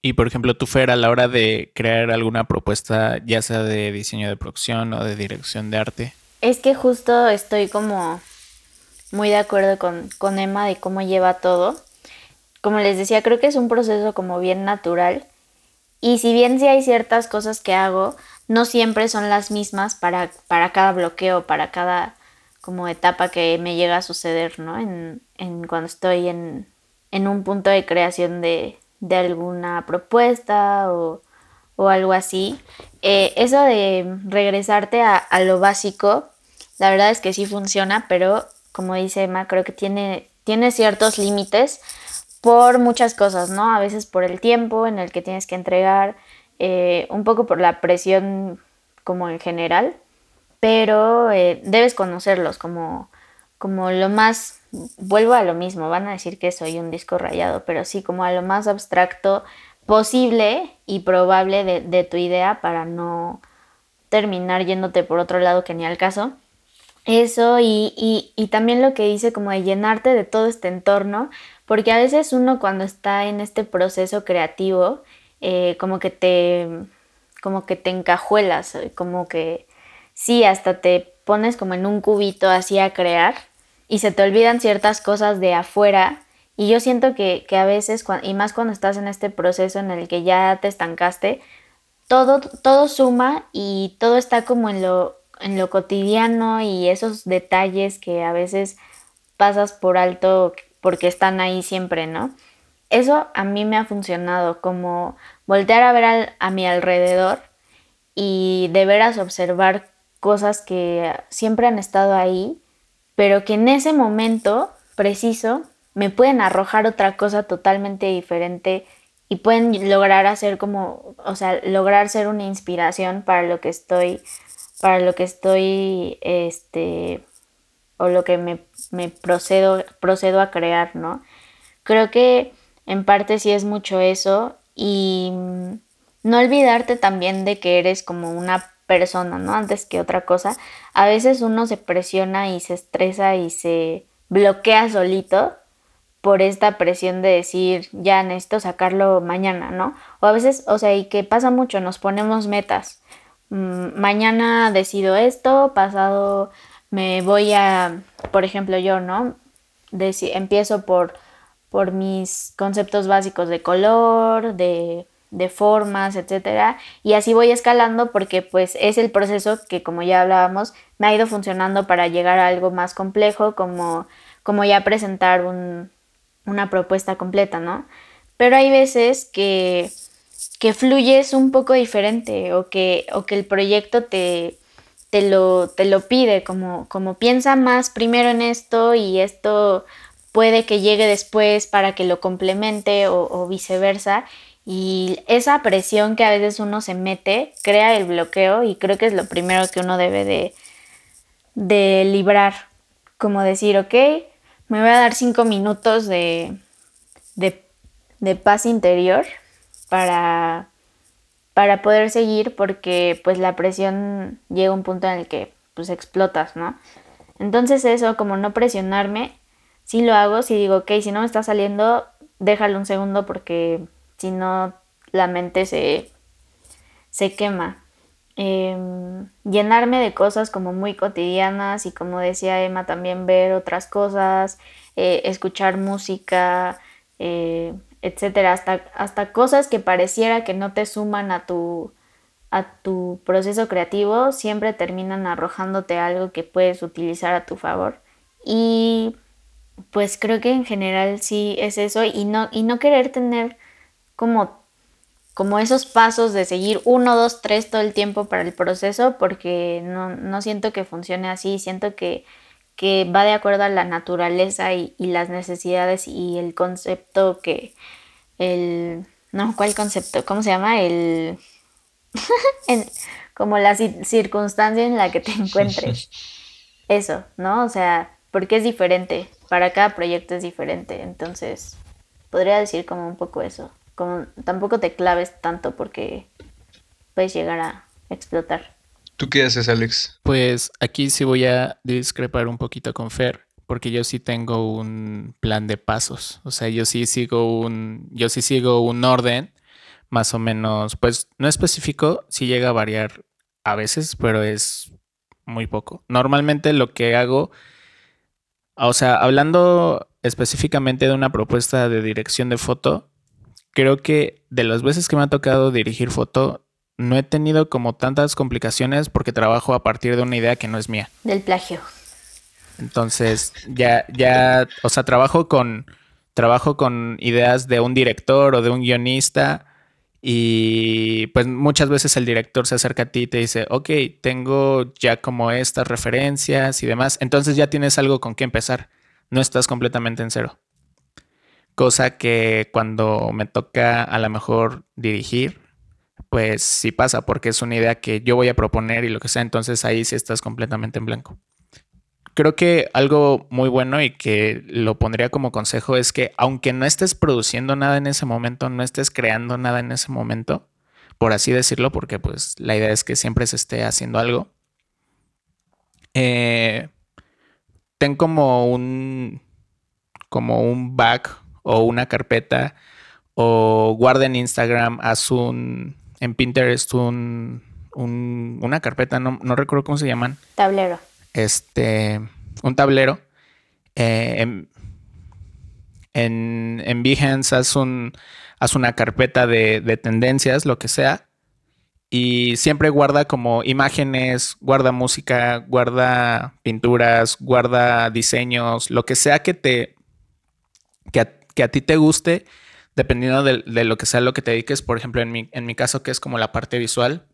Y por ejemplo, tú, Fer, a la hora de crear alguna propuesta, ya sea de diseño de producción o de dirección de arte. Es que justo estoy como muy de acuerdo con, con Emma de cómo lleva todo como les decía, creo que es un proceso como bien natural. Y si bien sí hay ciertas cosas que hago, no siempre son las mismas para, para cada bloqueo, para cada como etapa que me llega a suceder, ¿no? En, cuando estoy en, un punto de creación de, alguna propuesta o, algo así. Eh, eso de regresarte a, a, lo básico, la verdad es que sí funciona, pero como dice Emma, creo que tiene, tiene ciertos límites por muchas cosas, ¿no? A veces por el tiempo en el que tienes que entregar, eh, un poco por la presión como en general, pero eh, debes conocerlos como, como lo más, vuelvo a lo mismo, van a decir que soy un disco rayado, pero sí como a lo más abstracto posible y probable de, tu idea para no terminar yéndote por otro lado que ni al caso. Eso y, y también lo que dice como de llenarte de todo este entorno, porque a veces uno cuando está en este proceso creativo, eh, como que te, como que te encajuelas, eh, como que sí, hasta te pones como en un cubito así a crear y se te olvidan ciertas cosas de afuera. Y yo siento que, a veces, y más cuando estás en este proceso en el que ya te estancaste, todo, todo suma y todo está como en lo, en lo cotidiano y esos detalles que a veces pasas por alto porque están ahí siempre, ¿no? Eso a mí me ha funcionado, como voltear a ver a mi alrededor y de veras observar cosas que siempre han estado ahí, pero que en ese momento preciso me pueden arrojar otra cosa totalmente diferente y pueden lograr hacer como, o sea, lograr ser una inspiración para lo que estoy, para lo que estoy, este, o lo que me, procedo, procedo a crear, ¿no? Creo que en parte sí es mucho eso y mm, no olvidarte también de que eres como una persona, ¿no? Antes que otra cosa. A veces uno se presiona y se estresa y se bloquea solito por esta presión de decir, ya necesito sacarlo mañana, ¿no? O a veces, o sea, y que pasa mucho, nos ponemos metas. Mm, mañana decido esto, pasado me voy a, por ejemplo, yo, ¿no? empiezo por, por mis conceptos básicos de color, de, de formas, etcétera, y así voy escalando porque pues es el proceso que como ya hablábamos me ha ido funcionando para llegar a algo más complejo como, como ya presentar un, una propuesta completa, ¿no? Pero hay veces que, que fluyes un poco diferente o que, o que el proyecto te, te lo, te lo pide, como, como piensa más primero en esto y esto puede que llegue después para que lo complemente o, viceversa. Y esa presión que a veces uno se mete crea el bloqueo y creo que es lo primero que uno debe de, de librar. Como decir, ok, me voy a dar cinco minutos de, de, de paz interior para para poder seguir porque pues la presión llega a un punto en el que pues explotas, ¿no? Entonces eso, como no presionarme, si lo hago, si digo, ok, si no me está saliendo, déjalo un segundo porque si no la mente se, se quema. Em, llenarme de cosas como muy cotidianas y como decía Emma, también ver otras cosas, eh, escuchar música, eh, etcétera, hasta, hasta cosas que pareciera que no te suman a tu, a tu proceso creativo, siempre terminan arrojándote algo que puedes utilizar a tu favor. Y pues creo que en general sí es eso y no, y no querer tener como, como esos pasos de seguir uno, dos, tres todo el tiempo para el proceso porque no, no siento que funcione así, siento que, que va de acuerdo a la naturaleza y, y las necesidades y el concepto que el... No, ¿cuál concepto? ¿Cómo se llama? El... en, como la circunstancia en la que te encuentres. Eso, ¿no? O sea, porque es diferente. Para cada proyecto es diferente. Entonces, podría decir como un poco eso. Como tampoco te claves tanto porque puedes llegar a explotar. ¿Tú qué haces, Alex? Pues aquí sí voy a discrepar un poquito con Fer, porque yo sí tengo un plan de pasos. O sea, yo sí sigo un, yo sí sigo un orden más o menos, pues no específico, sí llega a variar a veces, pero es muy poco. Normalmente lo que hago, o sea, hablando específicamente de una propuesta de dirección de foto, creo que de las veces que me ha tocado dirigir foto, no he tenido como tantas complicaciones porque trabajo a partir de una idea que no es mía. Del plagio. Entonces, ya, ya, o sea, trabajo con, trabajo con ideas de un director o de un guionista y pues muchas veces el director se acerca a ti y te dice, ok, tengo ya como estas referencias y demás. Entonces ya tienes algo con qué empezar. No estás completamente en cero. Cosa que cuando me toca a lo mejor dirigir, pues sí pasa, porque es una idea que yo voy a proponer y lo que sea. Entonces ahí sí estás completamente en blanco creo que algo muy bueno y que lo pondría como consejo es que aunque no estés produciendo nada en ese momento, no estés creando nada en ese momento, por así decirlo, porque pues la idea es que siempre se esté haciendo algo. Eh, ten como un como un back o una carpeta o guarda en Instagram, haz un en Pinterest un, una carpeta, no, no recuerdo cómo se llaman. Tablero este, un tablero. Eh, en, en, en, Behance haz, un, haz una carpeta de, de, tendencias, lo que sea. Y siempre guarda como imágenes, guarda música, guarda pinturas, guarda diseños, lo que sea que te. que a, que a ti te guste, dependiendo de, de, lo que sea lo que te dediques. Por ejemplo, en mi, en mi caso, que es como la parte visual,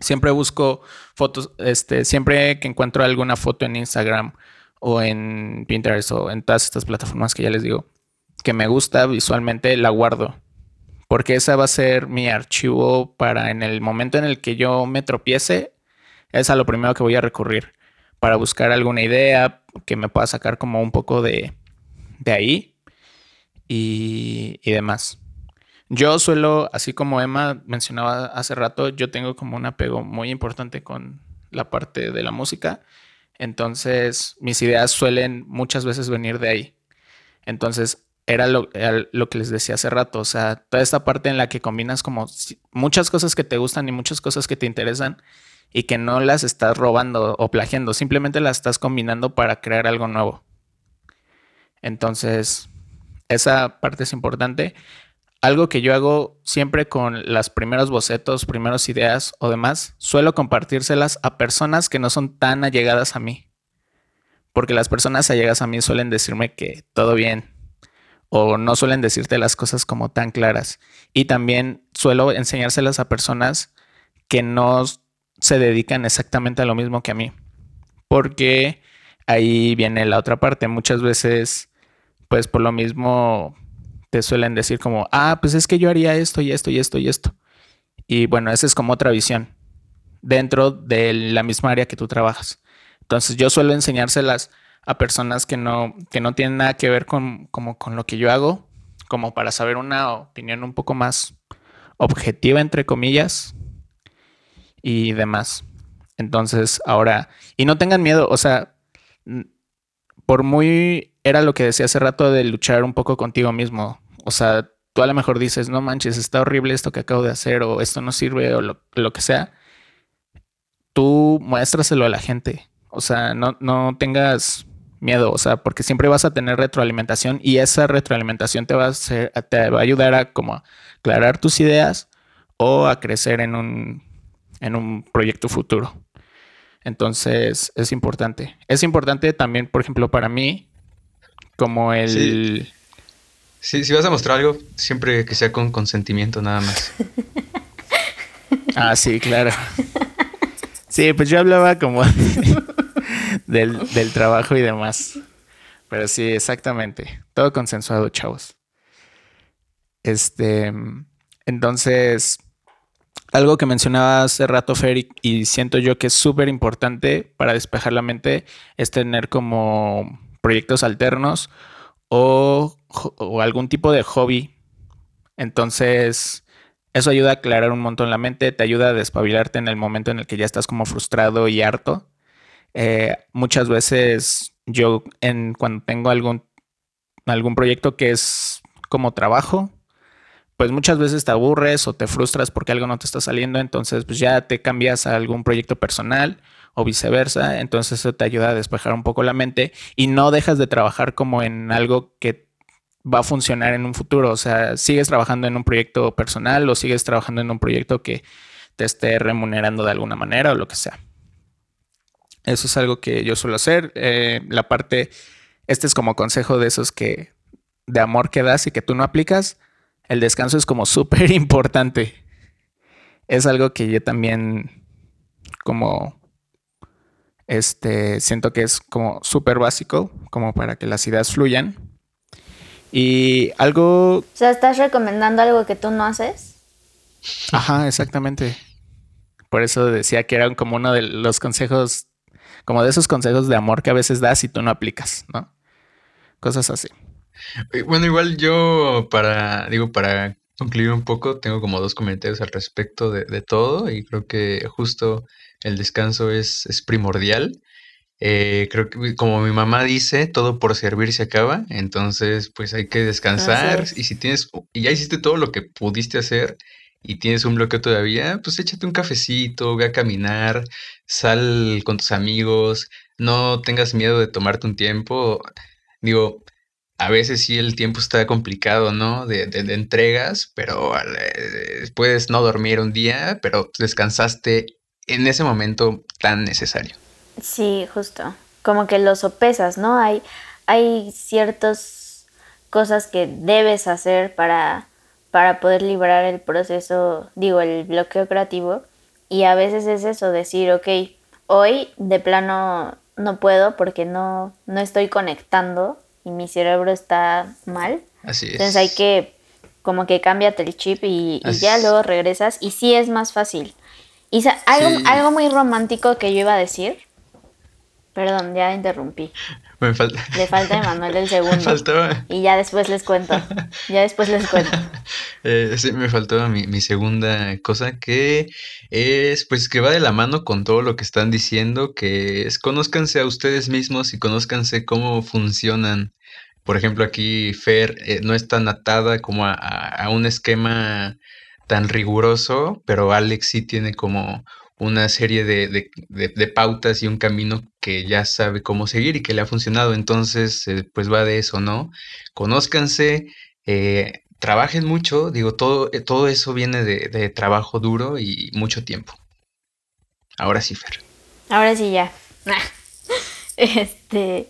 Siempre busco fotos, este, siempre que encuentro alguna foto en Instagram o en Pinterest o en todas estas plataformas que ya les digo, que me gusta visualmente, la guardo. Porque esa va a ser mi archivo para en el momento en el que yo me tropiece, es a lo primero que voy a recurrir para buscar alguna idea que me pueda sacar como un poco de, de ahí y, demás. Yo suelo, así como Emma mencionaba hace rato, yo tengo como un apego muy importante con la parte de la música. Entonces, mis ideas suelen muchas veces venir de ahí. Entonces, era lo, lo, que les decía hace rato. O sea, toda esta parte en la que combinas como muchas cosas que te gustan y muchas cosas que te interesan y que no las estás robando o plagiando, simplemente las estás combinando para crear algo nuevo. Entonces, esa parte es importante algo que yo hago siempre con las primeros bocetos, primeras ideas o demás, suelo compartírselas a personas que no son tan allegadas a mí. Porque las personas allegadas a mí suelen decirme que todo bien o no suelen decirte las cosas como tan claras. Y también suelo enseñárselas a personas que no se dedican exactamente a lo mismo que a mí. Porque ahí viene la otra parte. Muchas veces, pues por lo mismo te suelen decir como, ah, pues es que yo haría esto y esto y esto y esto. Y bueno, esa es como otra visión dentro de la misma área que tú trabajas. Entonces yo suelo enseñárselas a personas que no, que no tienen nada que ver con, como con lo que yo hago, como para saber una opinión un poco más objetiva, entre comillas, y demás. Entonces, ahora, y no tengan miedo, o sea, por muy, era lo que decía hace rato de luchar un poco contigo mismo. O sea, tú a lo mejor dices, no manches, está horrible esto que acabo de hacer o esto no sirve o lo, que sea. Tú muéstraselo a la gente. O sea, no, no tengas miedo, o sea, porque siempre vas a tener retroalimentación y esa retroalimentación te va a, te va a ayudar a como aclarar tus ideas o a crecer en un, en un proyecto futuro. Entonces es importante. Es importante también, por ejemplo, para mí, como el... Sí. si vas a mostrar algo, siempre que sea con consentimiento nada más. ah, sí, claro. Sí, pues yo hablaba como del, del trabajo y demás. Pero sí, exactamente. Todo consensuado, chavos. Este, entonces, algo que mencionaba hace rato, Fer, y siento yo que es súper importante para despejar la mente, es tener como proyectos alternos o, algún tipo de hobby. Entonces, eso ayuda a aclarar un montón la mente, te ayuda a despabilarte en el momento en el que ya estás como frustrado y harto. Eh, muchas veces yo, en, cuando tengo algún, algún proyecto que es como trabajo, pues muchas veces te aburres o te frustras porque algo no te está saliendo, entonces pues ya te cambias a algún proyecto personal o viceversa, entonces eso te ayuda a despejar un poco la mente y no dejas de trabajar como en algo que va a funcionar en un futuro, o sea, sigues trabajando en un proyecto personal o sigues trabajando en un proyecto que te esté remunerando de alguna manera o lo que sea. Eso es algo que yo suelo hacer. Eh, la parte, este es como consejo de esos que de amor que das y que tú no aplicas el descanso es como súper importante. Es algo que yo también como este siento que es como súper básico como para que las ideas fluyan. Y algo... O sea, ¿estás recomendando algo que tú no haces? Ajá, exactamente. Por eso decía que era como uno de los consejos, como de esos consejos de amor que a veces das y tú no aplicas, ¿no? Cosas así. Eh, bueno, igual yo para, digo, para concluir un poco, tengo como dos comentarios al respecto de, todo y creo que justo el descanso es, es primordial. Eh, creo que como mi mamá dice, todo por servir se acaba, entonces pues hay que descansar y si tienes, y ya hiciste todo lo que pudiste hacer y tienes un bloqueo todavía, pues échate un cafecito, ve a caminar, sal con tus amigos, no tengas miedo de tomarte un tiempo. Digo, a veces sí el tiempo está complicado, ¿no? De, entregas, pero eh, puedes no dormir un día, pero descansaste en ese momento tan necesario. Sí, justo. Como que lo sopesas, ¿no? Hay, hay ciertas cosas que debes hacer para, para poder librar el proceso, digo, el bloqueo creativo. Y a veces es eso, decir, ok, hoy de plano no puedo porque no, no estoy conectando y mi cerebro está mal. Así es. Entonces hay que, como que cámbiate el chip y, ya luego regresas y sí es más fácil. Y algo, algo muy romántico que yo iba a decir. Perdón, ya interrumpí. Me falta. Le falta Emanuel el segundo. Me faltaba. Y ya después les cuento. Ya después les cuento. Eh, sí, me faltaba mi, mi, segunda cosa que es pues que va de la mano con todo lo que están diciendo, que es conózcanse a ustedes mismos y conózcanse cómo funcionan. Por ejemplo, aquí Fer eh, no es tan atada como a, a, un esquema tan riguroso, pero Alex sí tiene como una serie de, de, de, pautas y un camino que ya sabe cómo seguir y que le ha funcionado. Entonces, eh, pues va de eso, ¿no? Conózcanse, eh, trabajen mucho, digo, todo, eh, todo eso viene de, trabajo duro y mucho tiempo. Ahora sí, Fer. Ahora sí, ya. Este,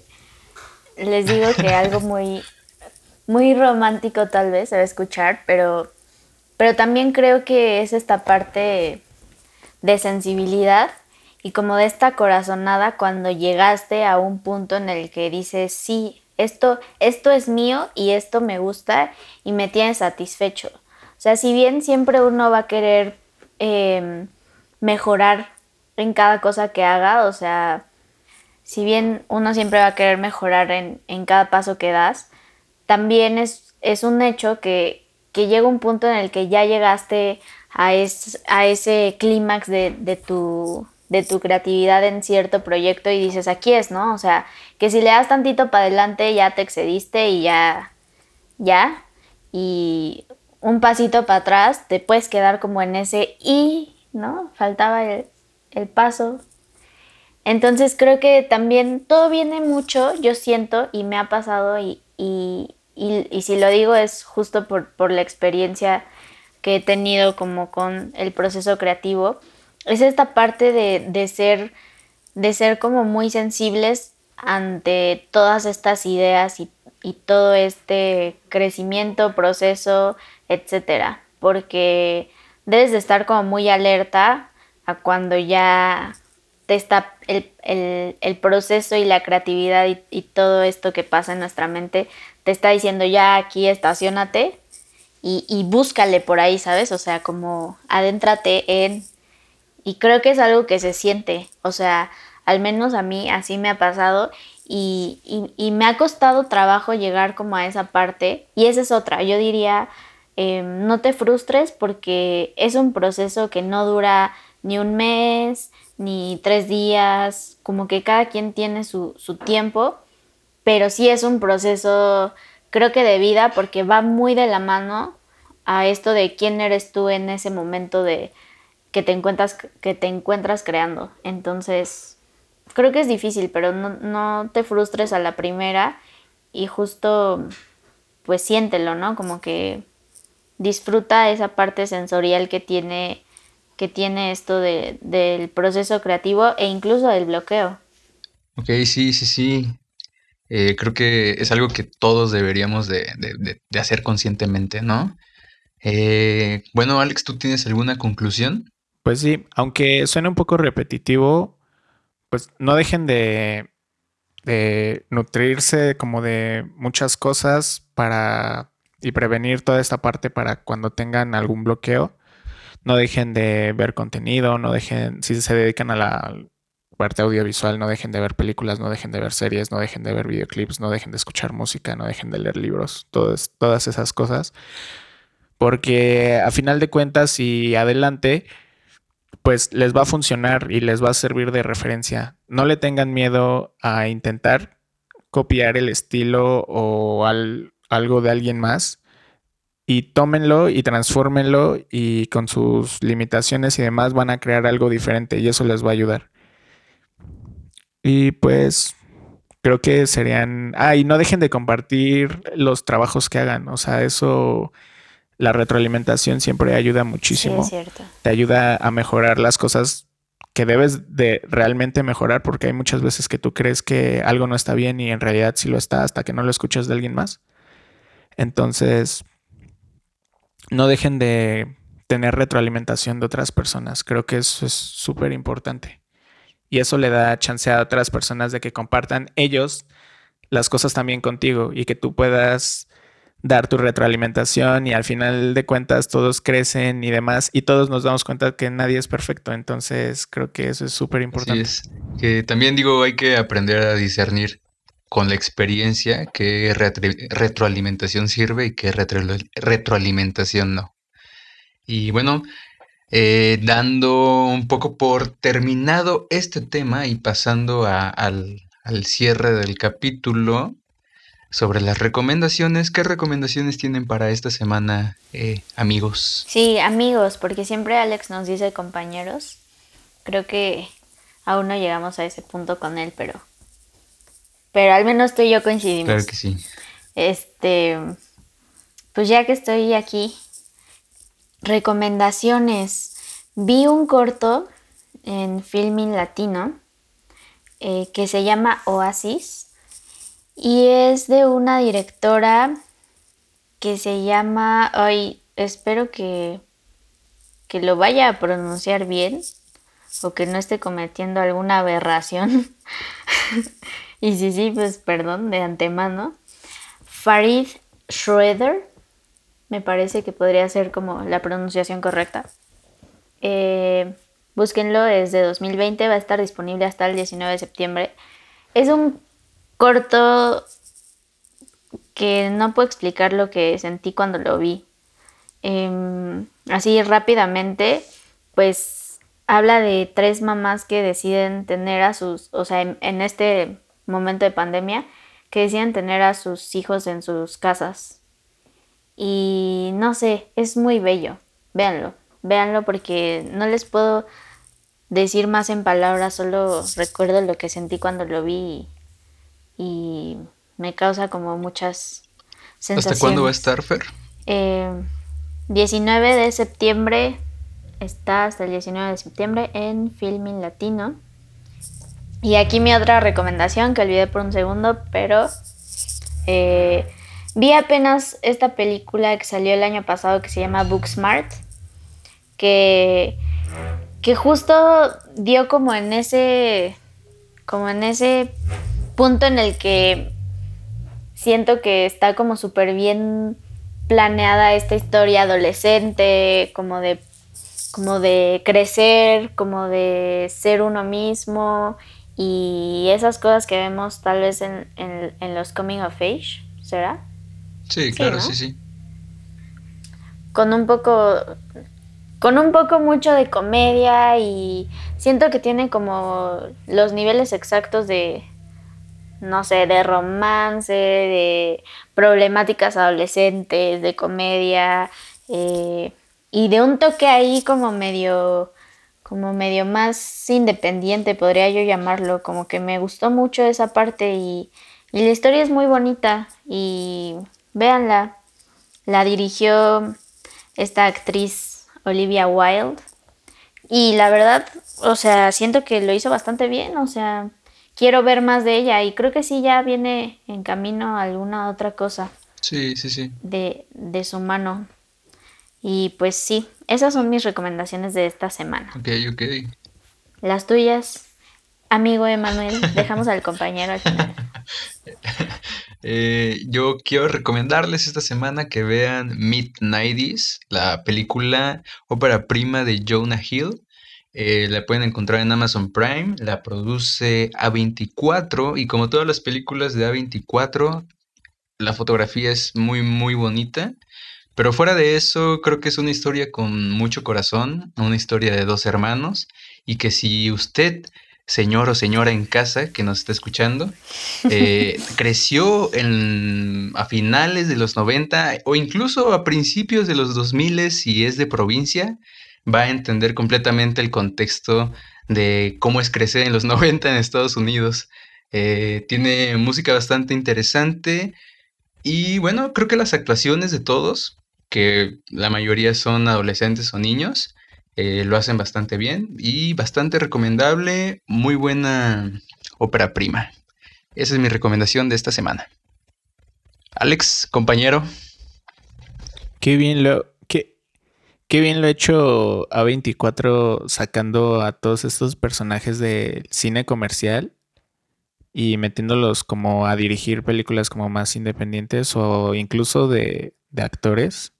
les digo que algo muy, muy romántico tal vez se va a escuchar, pero, pero también creo que es esta parte de sensibilidad y como de esta corazonada cuando llegaste a un punto en el que dices, sí, esto, esto es mío y esto me gusta y me tiene satisfecho. O sea, si bien siempre uno va a querer em, mejorar en cada cosa que haga, o sea, si bien uno siempre va a querer mejorar en, cada paso que das, también es, es un hecho que, que llega un punto en el que ya llegaste a, a ese clímax de, tu, de tu creatividad en cierto proyecto y dices, aquí es, ¿no? O sea, que si le das tantito para adelante ya te excediste y ya, ya, y un pasito para atrás te puedes quedar como en ese y, ¿no? Faltaba el, paso. Entonces creo que también todo viene mucho, yo siento, y me ha pasado, y, y, y, si lo digo es justo por, por la experiencia que he tenido como con el proceso creativo, es esta parte de, ser, de ser como muy sensibles ante todas estas ideas y y todo este crecimiento, proceso, etcétera, porque debes de estar como muy alerta a cuando ya te está el, proceso y la creatividad y, y, todo esto que pasa en nuestra mente te está diciendo ya aquí estacionate y, y búscale por ahí, ¿sabes? O sea, como adéntrate en... Y creo que es algo que se siente, o sea, al menos a mí así me ha pasado y, y, me ha costado trabajo llegar como a esa parte. Y esa es otra, yo diría, em, no te frustres porque es un proceso que no dura ni un mes, ni tres días, como que cada quien tiene su, su tiempo, pero sí es un proceso, creo que de vida, porque va muy de la mano a esto de quién eres tú en ese momento de que te encuentras, que te encuentras creando. Entonces, creo que es difícil, pero no, no te frustres a la primera y justo pues siéntelo, ¿no? Como que disfruta esa parte sensorial que tiene, que tiene esto de, del proceso creativo e incluso del bloqueo. Ok, sí, sí, sí. Eh, creo que es algo que todos deberíamos de, de, hacer conscientemente, ¿no? Eh, bueno, Alex, ¿tú tienes alguna conclusión? Pues sí, aunque suene un poco repetitivo, pues no dejen de, nutrirse como de muchas cosas para y prevenir toda esta parte para cuando tengan algún bloqueo. No dejen de ver contenido, no dejen, si se dedican a la parte audiovisual, no dejen de ver películas, no dejen de ver series, no dejen de ver videoclips, no dejen de escuchar música, no dejen de leer libros, todas, todas esas cosas. Porque a final de cuentas y adelante, pues les va a funcionar y les va a servir de referencia. No le tengan miedo a intentar copiar el estilo o algo de alguien más y tómenlo y transfórmenlo y con sus limitaciones y demás van a crear algo diferente y eso les va a ayudar. Y pues creo que serían... Ah, y no dejen de compartir los trabajos que hagan, o sea, eso la retroalimentación siempre ayuda muchísimo. Sí, es cierto. Te ayuda a mejorar las cosas que debes de realmente mejorar porque hay muchas veces que tú crees que algo no está bien y en realidad sí lo está hasta que no lo escuchas de alguien más. Entonces, no dejen de tener retroalimentación de otras personas. Creo que eso es súper importante. Y eso le da chance a otras personas de que compartan ellos las cosas también contigo y que tú puedas dar tu retroalimentación y al final de cuentas todos crecen y demás y todos nos damos cuenta que nadie es perfecto. Entonces creo que eso es súper importante. es. Que también digo, hay que aprender a discernir con la experiencia qué retroalimentación sirve y qué retroalimentación no. Y bueno, eh, dando un poco por terminado este tema y pasando al, al cierre del capítulo, sobre las recomendaciones. ¿Qué recomendaciones tienen para esta semana, eh, amigos? Sí, amigos, porque siempre Alex nos dice compañeros. Creo que aún no llegamos a ese punto con él, pero. Pero al menos tú y yo coincidimos. Claro que sí. Este. Pues ya que estoy aquí, recomendaciones. Vi un corto en Filming Latino eh, que se llama Oasis y es de una directora que se llama, ay, espero que, que lo vaya a pronunciar bien o que no esté cometiendo alguna aberración. y sí, sí, pues perdón de antemano. Farid Schroeder, me parece que podría ser como la pronunciación correcta. Eh, búsquenlo, es de 2020, va a estar disponible hasta el 19 de septiembre. Es un corto que no puedo explicar lo que sentí cuando lo vi. Em, así rápidamente, pues habla de tres mamás que deciden tener a sus, o sea, en, este momento de pandemia, que deciden tener a sus hijos en sus casas. Y no sé, es muy bello. Véanlo, véanlo porque no les puedo decir más en palabras, solo recuerdo lo que sentí cuando lo vi y me causa como muchas sensaciones. ¿Hasta cuándo va a estar, Fer? 19 eh, de septiembre, está hasta el 19 de septiembre en Filming Latino. Y aquí mi otra recomendación, que olvidé por un segundo, pero eh, Vi apenas esta película que salió el año pasado que se llama Booksmart, que, que justo dio como en ese, como en ese punto en el que siento que está como súper bien planeada esta historia adolescente, como de, como de crecer, como de ser uno mismo y esas cosas que vemos tal vez en, en, los coming of age, ¿será? Sí, claro, sí, sí. Con un poco, con un poco mucho de comedia y siento que tiene como los niveles exactos de, no sé, de romance, de problemáticas adolescentes, de comedia eh, y de un toque ahí como medio como medio más independiente, podría yo llamarlo, como que me gustó mucho esa parte y, la historia es muy bonita y véanla, la dirigió esta actriz Olivia Wilde y la verdad, o sea, siento que lo hizo bastante bien, o sea, quiero ver más de ella y creo que sí ya viene en camino alguna otra cosa. Sí, sí, sí. De, de su mano. Y pues sí, esas son mis recomendaciones de esta semana. Ok, ok. Las tuyas, amigo Emanuel, dejamos al compañero al final. Eh, yo quiero recomendarles esta semana que vean Midnighties, la película ópera prima de Jonah Hill. Eh, la pueden encontrar en Amazon Prime, la produce A24 y como todas las películas de A24, la fotografía es muy muy bonita. Pero fuera de eso, creo que es una historia con mucho corazón, una historia de dos hermanos, y que si usted, señor o señora en casa que nos está escuchando, eh, creció en, a finales de los 90 o incluso a principios de los 2000 y es de provincia, va a entender completamente el contexto de cómo es crecer en los 90 en Estados Unidos. Eh, tiene música bastante interesante y bueno, creo que las actuaciones de todos que la mayoría son adolescentes o niños, eh, lo hacen bastante bien y bastante recomendable, muy buena ópera prima. Esa es mi recomendación de esta semana. Alex, compañero. Qué bien lo, qué, bien lo ha hecho A24 sacando a todos estos personajes del cine comercial y metiéndolos como a dirigir películas como más independientes o incluso de, de actores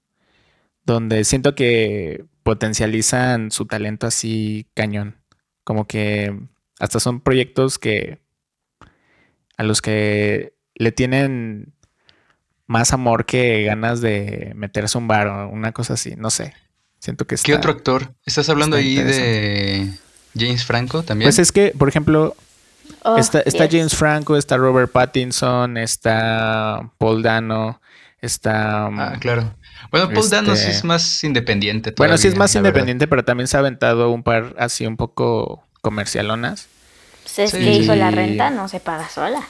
donde siento que potencializan su talento así cañón. Como que hasta son proyectos que a los que le tienen más amor que ganas de meterse un bar o una cosa así, no sé. Siento que está, ¿Qué otro actor? ¿Estás hablando ahí de James Franco también? Pues es que, por ejemplo, oh, está, James Franco, está Robert Pattinson, está Paul Dano, está... Ah, claro. Bueno, Paul Dano sí es este, más independiente. bueno, sí es más independiente, pero también se ha aventado un par así un poco comercialonas. Pues es que hizo la renta, no se paga sola.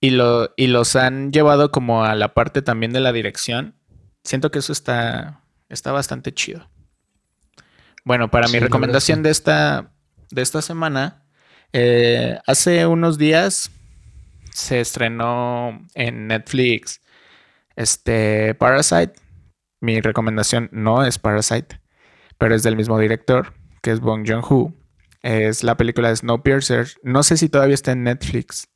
Y, lo, y los han llevado como a la parte también de la dirección. Siento que eso está, está bastante chido. Bueno, para mi recomendación de esta, de esta semana, eh, hace unos días se estrenó en Netflix este Parasite, mi recomendación no es Parasite, pero es del mismo director, que es Bong Joon-ho. Es la película de Snowpiercer. No sé si todavía está en Netflix,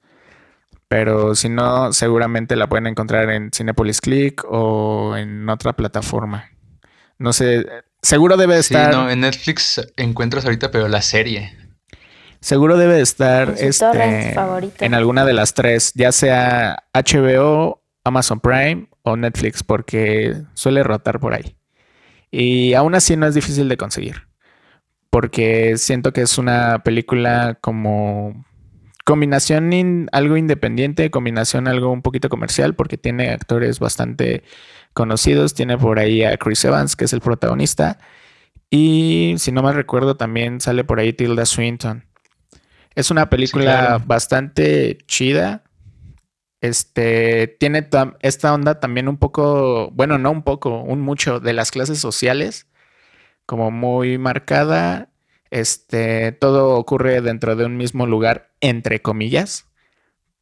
pero si no, seguramente la pueden encontrar en Cinepolis Click o en otra plataforma. No sé, seguro debe estar. Sí, no, en Netflix encuentras ahorita, pero la serie. Seguro debe estar este, en alguna de las tres, ya sea HBO, Amazon Prime o Netflix porque suele rotar por ahí. Y aún así no es difícil de conseguir. Porque siento que es una película como combinación algo independiente, combinación algo un poquito comercial, porque tiene actores bastante conocidos. Tiene por ahí a Chris Evans, que es el protagonista. Y si no mal recuerdo, también sale por ahí Tilda Swinton. Es una película bastante chida. Este tiene esta onda también un poco, bueno, no un poco, un mucho de las clases sociales, como muy marcada. Este todo ocurre dentro de un mismo lugar, entre comillas,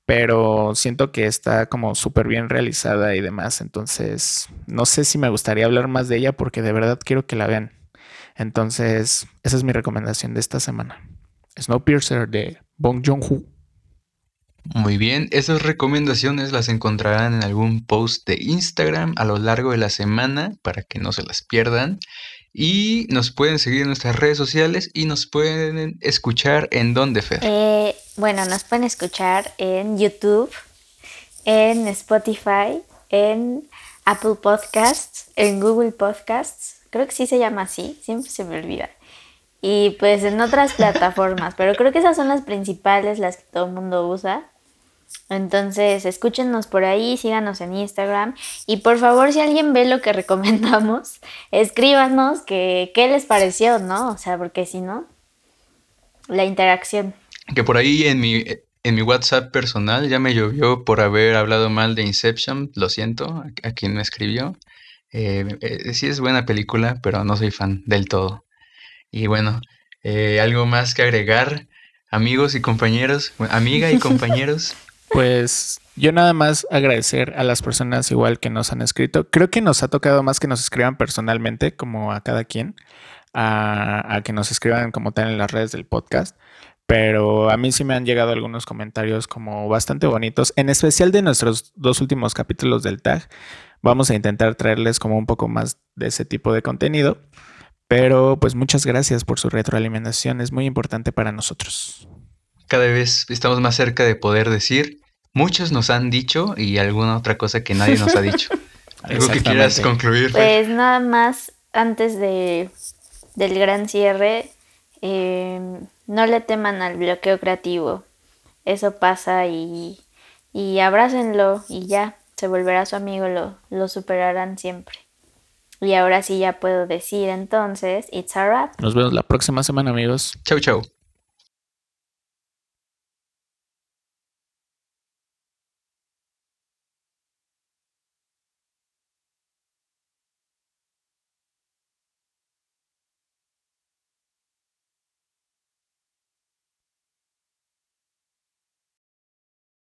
pero siento que está como súper bien realizada y demás. Entonces, no sé si me gustaría hablar más de ella porque de verdad quiero que la vean. Entonces, esa es mi recomendación de esta semana. Snowpiercer de Bong Joon-ho. Muy bien, esas recomendaciones las encontrarán en algún post de Instagram a lo largo de la semana para que no se las pierdan. Y nos pueden seguir en nuestras redes sociales y nos pueden escuchar en dónde, Fer. Eh, bueno, nos pueden escuchar en YouTube, en Spotify, en Apple Podcasts, en Google Podcasts. Creo que sí se llama así, siempre se me olvida. Y pues en otras plataformas, pero creo que esas son las principales, las que todo el mundo usa. Entonces, escúchenos por ahí, síganos en Instagram y por favor, si alguien ve lo que recomendamos, escríbanos que, qué les pareció, ¿no? O sea, porque si no, la interacción. Que por ahí en mi, en mi WhatsApp personal ya me llovió por haber hablado mal de Inception, lo siento, a, quien me escribió. Eh, eh, sí es buena película, pero no soy fan del todo. Y bueno, eh, algo más que agregar, amigos y compañeros, amiga y compañeros. Pues yo nada más agradecer a las personas igual que nos han escrito. Creo que nos ha tocado más que nos escriban personalmente, como a cada quien, a, que nos escriban como tal en las redes del podcast. Pero a mí sí me han llegado algunos comentarios como bastante bonitos, en especial de nuestros dos últimos capítulos del tag. Vamos a intentar traerles como un poco más de ese tipo de contenido. Pero pues muchas gracias por su retroalimentación, es muy importante para nosotros. Cada vez estamos más cerca de poder decir muchos nos han dicho y alguna otra cosa que nadie nos ha dicho. ¿Algo que quieras concluir? Pues nada más, antes de, del gran cierre, em, no le teman al bloqueo creativo. Eso pasa y, y abrácenlo y ya, se volverá su amigo, lo, lo superarán siempre. Y ahora sí ya puedo decir entonces, it's a wrap. Nos vemos la próxima semana amigos. Chau, chau.